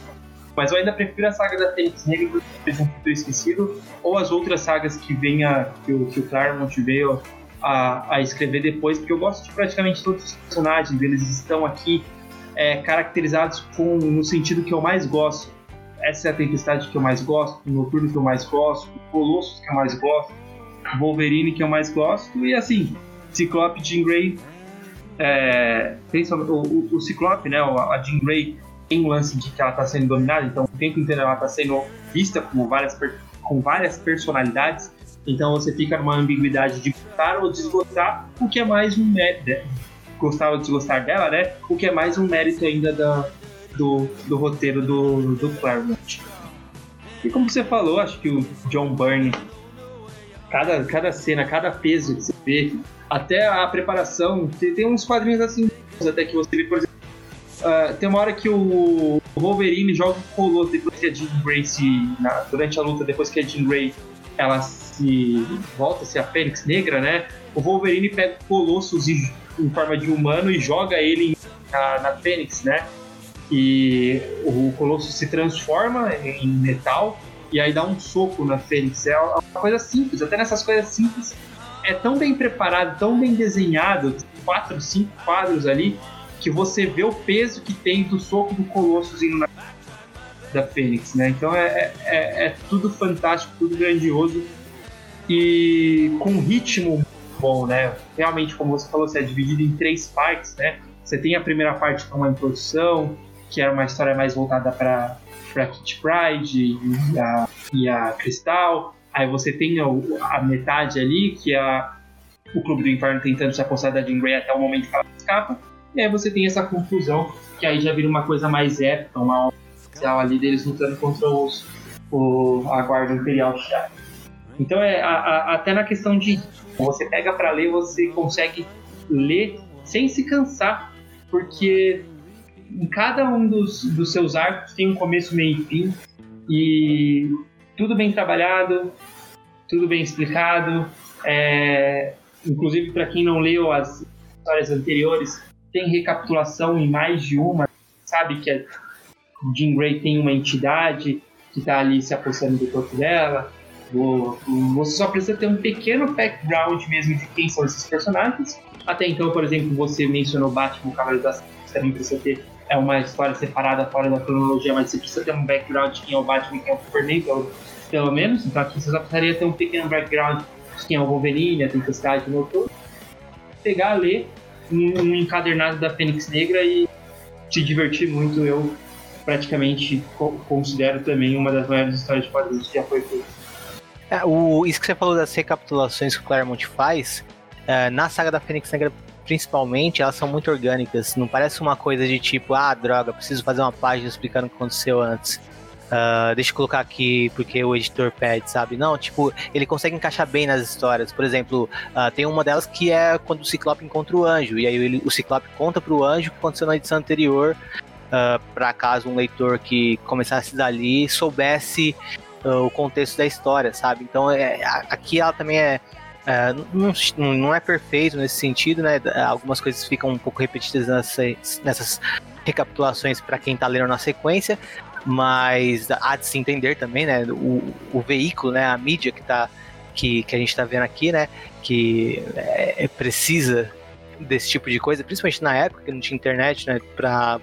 Mas eu ainda prefiro a saga da Fênix Negra do de um Futuro Esquecido ou as outras sagas que venha que o, que o Claremont veio a, a escrever depois, porque eu gosto de praticamente todos os personagens, eles estão aqui é, caracterizados com, no sentido que eu mais gosto. Essa é a Tempestade que eu mais gosto, o Noturno que eu mais gosto, o Colossus que eu mais gosto, o Wolverine que eu mais gosto, e assim, Ciclope, Jean Grey, é, o, o, o, Ciclope, né, a Jean Grey tem um lance de que ela está sendo dominada, então o tempo inteiro ela está sendo vista como várias, com várias personalidades, então você fica numa ambiguidade de gostar ou desgostar, o que é mais um mérito. Gostar ou desgostar dela, né? O que é mais um mérito ainda da, do, do roteiro do, do Claremont. E como você falou, acho que o John Byrne, cada, cada cena, cada peso que você vê, até a preparação, tem, tem uns quadrinhos assim, até que você vê, por exemplo, uh, tem uma hora que o Wolverine joga o Colosso depois que a Jean Grey se, na, durante a luta, depois que a Jean Grey ela se volta a ser a Fênix Negra, né? O Wolverine pega o Colossus em forma de humano e joga ele na, na Fênix, né? E o Colossus se transforma em metal e aí dá um soco na Fênix. É uma coisa simples, até nessas coisas simples é tão bem preparado, tão bem desenhado, quatro, cinco quadros ali, que você vê o peso que tem do soco do Colossus indo na da Fênix, né? Então é, é, é tudo fantástico, tudo grandioso e com um ritmo bom, né? Realmente, como você falou, você é dividido em três partes, né? Você tem a primeira parte com uma introdução, que é uma história mais voltada para para Kit Pride e a, e a Cristal. Aí você tem a, a metade ali, que é o Clube do Inferno tentando se apossar da Jean Grey até o momento que ela escapa. E aí você tem essa conclusão, que aí já vira uma coisa mais épica, uma oficial ali deles lutando contra os, o, a Guarda Imperial Shi'ar. Então, é, a, a, até na questão de você pega para ler, você consegue ler sem se cansar, porque em cada um dos, dos seus arcos tem um começo, meio e fim, e tudo bem trabalhado, tudo bem explicado. É, inclusive, para quem não leu as histórias anteriores, tem recapitulação em mais de uma, sabe que é Jean Grey tem uma entidade que está ali se apossando do corpo dela. Você só precisa ter um pequeno background mesmo de quem são esses personagens. Até então, por exemplo, você mencionou Batman, Cavaleiro das também precisa ter é uma história separada fora da cronologia, mas você precisa ter um background de quem é o Batman e quem é o Superman, pelo, pelo menos. Então aqui você só precisaria ter um pequeno background de quem é o Wolverine, a Tempestade, o Noturno. Pegar, ler um, um encadernado da Fênix Negra e te divertir muito. Eu praticamente considero também uma das maiores histórias de quadrinhos que já foi feita. É, o, isso que você falou das recapitulações que o Claremont faz, é, na saga da Fênix Negra principalmente, elas são muito orgânicas. Não parece uma coisa de tipo, ah, droga, preciso fazer uma página explicando o que aconteceu antes. Uh, deixa eu colocar aqui porque o editor pede, sabe? Não, tipo, ele consegue encaixar bem nas histórias. Por exemplo, uh, tem uma delas que é quando o Ciclope encontra o anjo, e aí ele, o Ciclope conta pro anjo o que aconteceu na edição anterior, uh, ah, para caso um leitor que começasse dali soubesse o contexto da história, sabe? Então é, aqui ela também é, é não, não, é perfeito nesse sentido, né? Algumas coisas ficam um pouco repetidas nessas, nessas recapitulações para quem está lendo na sequência, mas há de se entender também, né? O, o veículo, né? A mídia que tá que, que a gente está vendo aqui, né? Que é, é, precisa desse tipo de coisa, principalmente na época que não tinha internet, né? Para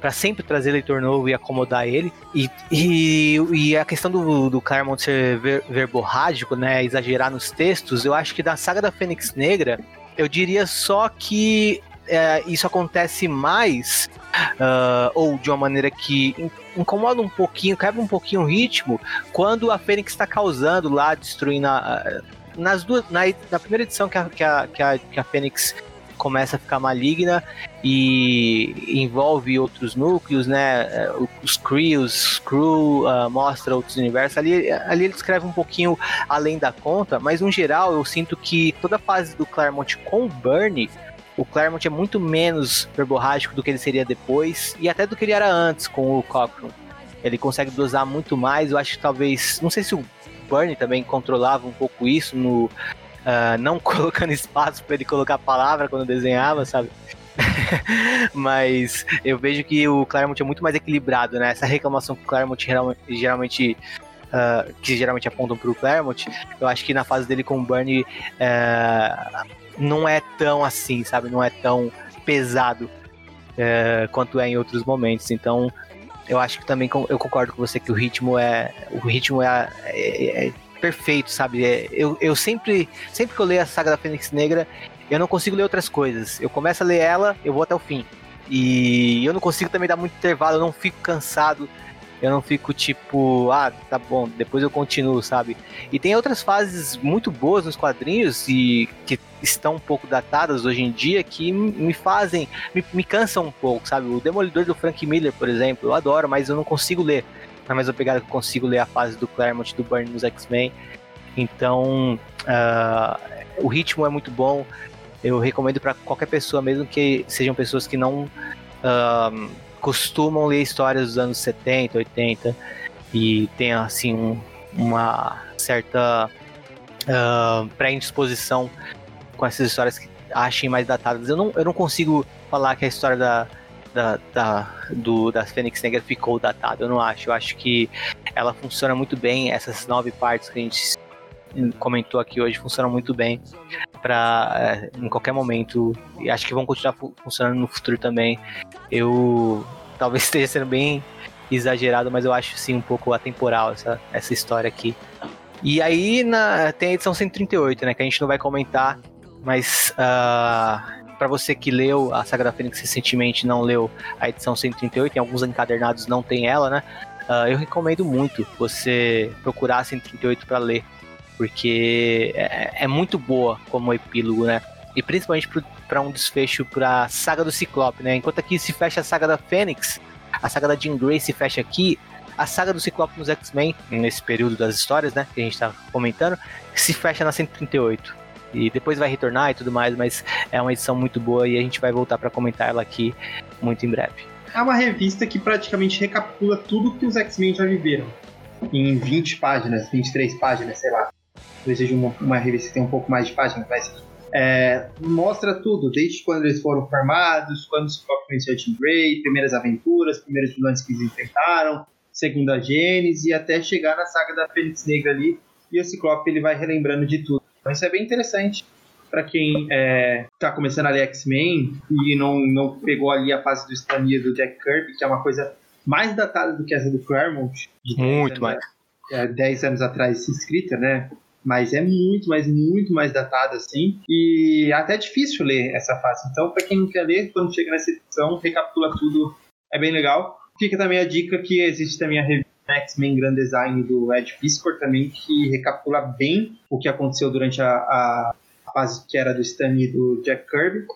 para sempre trazer leitor novo e acomodar ele. E, e, e a questão do, do Claremont ser ver, verborrágico, né, exagerar nos textos, eu acho que da saga da Fênix Negra, eu diria só que é, isso acontece mais, uh, ou de uma maneira que incomoda um pouquinho, quebra um pouquinho o ritmo, quando a Fênix está causando lá, destruindo a, nas duas, na, na primeira edição que a, que a, que a, que a Fênix começa a ficar maligna e envolve outros núcleos, né? É, os Kree, os Crew, uh, mostra outros universos. Ali, ali ele escreve um pouquinho além da conta, mas no geral eu sinto que toda a fase do Claremont com o Bernie o Claremont é muito menos verborrágico do que ele seria depois e até do que ele era antes com o Cochran. ele consegue dosar muito mais. Eu acho que talvez, não sei se o Burnie também controlava um pouco isso no uh, não colocando espaço para ele colocar a palavra quando desenhava, sabe? Mas eu vejo que o Claremont é muito mais equilibrado, né? Essa reclamação que o Claremont geralmente Uh, que geralmente apontam para o Claremont, eu acho que na fase dele com o Burnie uh, não é tão assim, sabe? Não é tão pesado uh, quanto é em outros momentos. Então, eu acho que também eu concordo com você que o ritmo é o ritmo é, é, é perfeito, sabe? É, eu, eu sempre sempre que eu leio a saga da Fênix Negra, eu não consigo ler outras coisas. Eu começo a ler ela, eu vou até o fim. E eu não consigo também dar muito intervalo, eu não fico cansado. Eu não fico tipo, ah, tá bom, depois eu continuo, sabe? E tem outras fases muito boas nos quadrinhos e que estão um pouco datadas hoje em dia que me fazem, me, me cansam um pouco, sabe? O Demolidor do Frank Miller, por exemplo, eu adoro, mas eu não consigo ler. Na mesma pegada que eu consigo ler a fase do Claremont do Burn nos X-Men. Então, uh, o ritmo é muito bom. Eu recomendo para qualquer pessoa, mesmo que sejam pessoas que não costumam ler histórias dos anos 70, 80 e tem assim um, uma certa uh, pré-indisposição com essas histórias que achem mais datadas. Eu não, eu não consigo falar que a história da, da, da, do, da Fênix Negra ficou datada, eu não acho. Eu acho que ela funciona muito bem, essas nove partes que a gente comentou aqui hoje funcionam muito bem para é, em qualquer momento e acho que vão continuar funcionando no futuro também. Eu talvez esteja sendo bem exagerado, mas eu acho sim um pouco atemporal essa, essa história aqui. E aí na, tem a edição 138, né, que a gente não vai comentar, mas uh, ah, para você que leu a Saga da Fênix recentemente não leu a edição 138, em alguns encadernados não tem ela, né? Uh, eu recomendo muito você procurar a 138 para ler porque é, é muito boa como epílogo, né? E principalmente para um desfecho para a saga do Ciclope, né? Enquanto aqui se fecha a saga da Fênix, a saga da Jean Grey se fecha aqui, a saga do Ciclope nos X-Men, nesse período das histórias, né, que a gente está comentando, se fecha na 138. E depois vai retornar e tudo mais, mas é uma edição muito boa e a gente vai voltar para comentar ela aqui muito em breve. É uma revista que praticamente recapitula tudo que os X-Men já viveram. Em 20 páginas, 23 páginas, sei lá seja uma, uma revista que tem um pouco mais de páginas, mas é, mostra tudo, desde quando eles foram formados, quando o Ciclope conheceu a Jean Grey, primeiras aventuras, primeiros vilões que eles enfrentaram, segunda Gênese, até chegar na saga da Fênix Negra ali, e o Ciclope ele vai relembrando de tudo. Então isso é bem interessante para quem está é, tá começando a ler X-Men e não, não pegou ali a fase do Stan Lee do Jack Kirby, que é uma coisa mais datada do que essa do Claremont. Muito mais. É, 10 anos atrás escrita, né? Mas é muito, mas muito mais datado assim. E até é difícil ler essa fase. Então, para quem não quer ler, quando chega nessa edição, recapitula tudo, é bem legal. Fica também a dica que existe também a revista X-Men Grand Design do Ed Piscor também, que recapitula bem o que aconteceu durante a, a fase que era do Stan e do Jack Kirby,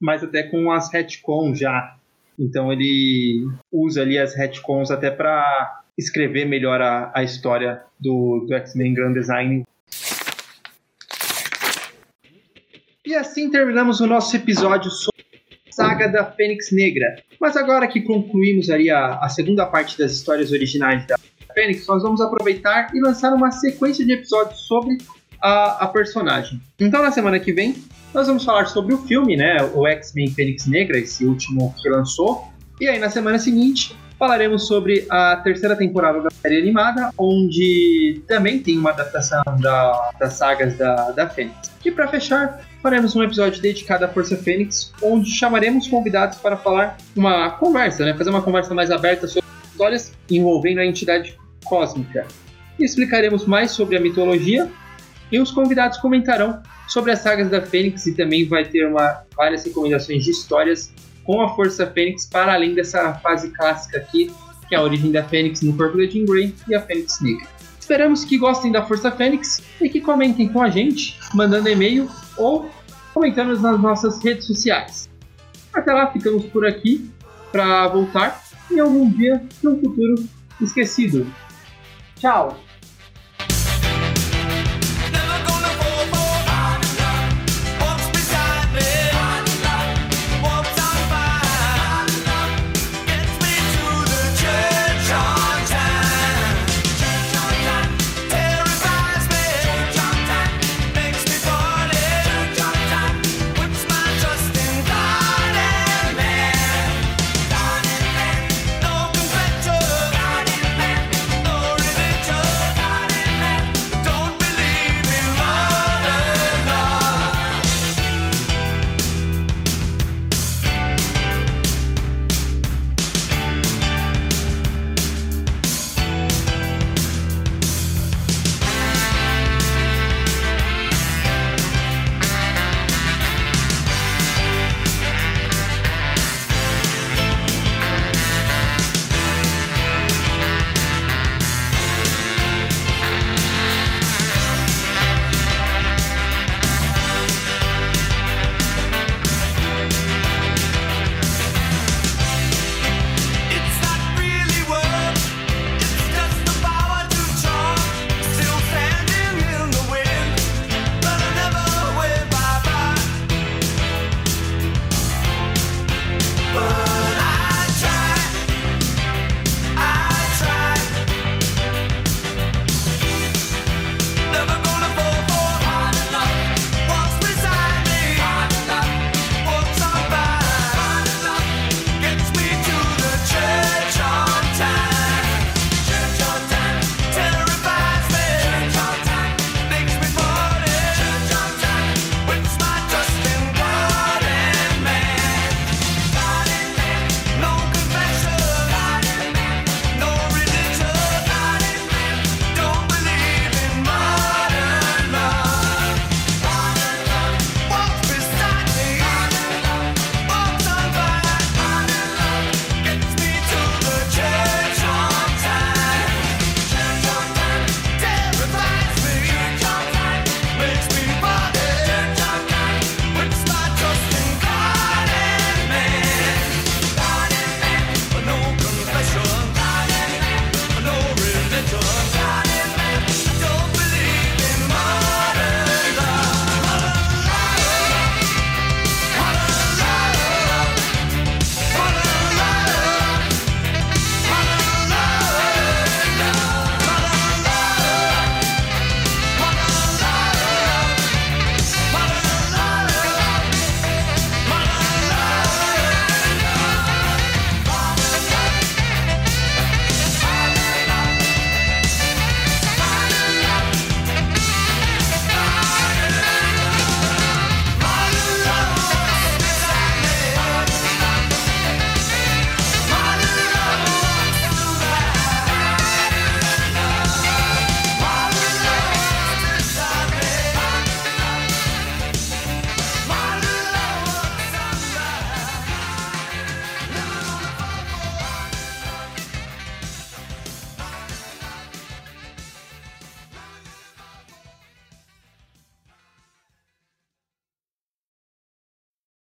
mas até com as retcons já. Então ele usa ali as retcons até para escrever melhor a, a história do, do X-Men Grand Design E assim terminamos o nosso episódio sobre a saga da Fênix Negra. Mas agora que concluímos ali a, a segunda parte das histórias originais da Fênix, nós vamos aproveitar e lançar uma sequência de episódios sobre a, a, personagem. Então, na semana que vem, nós vamos falar sobre o filme, né? O X-Men Fênix Negra, esse último que lançou. E aí, na semana seguinte, falaremos sobre a terceira temporada da série animada, onde também tem uma adaptação da, das sagas da, da Fênix. E para fechar, faremos um episódio dedicado à Força Fênix, onde chamaremos convidados para falar uma conversa, né? Fazer uma conversa mais aberta sobre histórias envolvendo a entidade cósmica. E explicaremos mais sobre a mitologia e os convidados comentarão sobre as sagas da Fênix e também vai ter uma, várias recomendações de histórias com a Força Fênix para além dessa fase clássica aqui, que é a origem da Fênix no corpo de Jean Grey e a Fênix Negra. Esperamos que gostem da Força Fênix e que comentem com a gente, mandando e-mail ou comentando nas nossas redes sociais. Até lá, ficamos por aqui para voltar em algum dia num futuro esquecido. Tchau!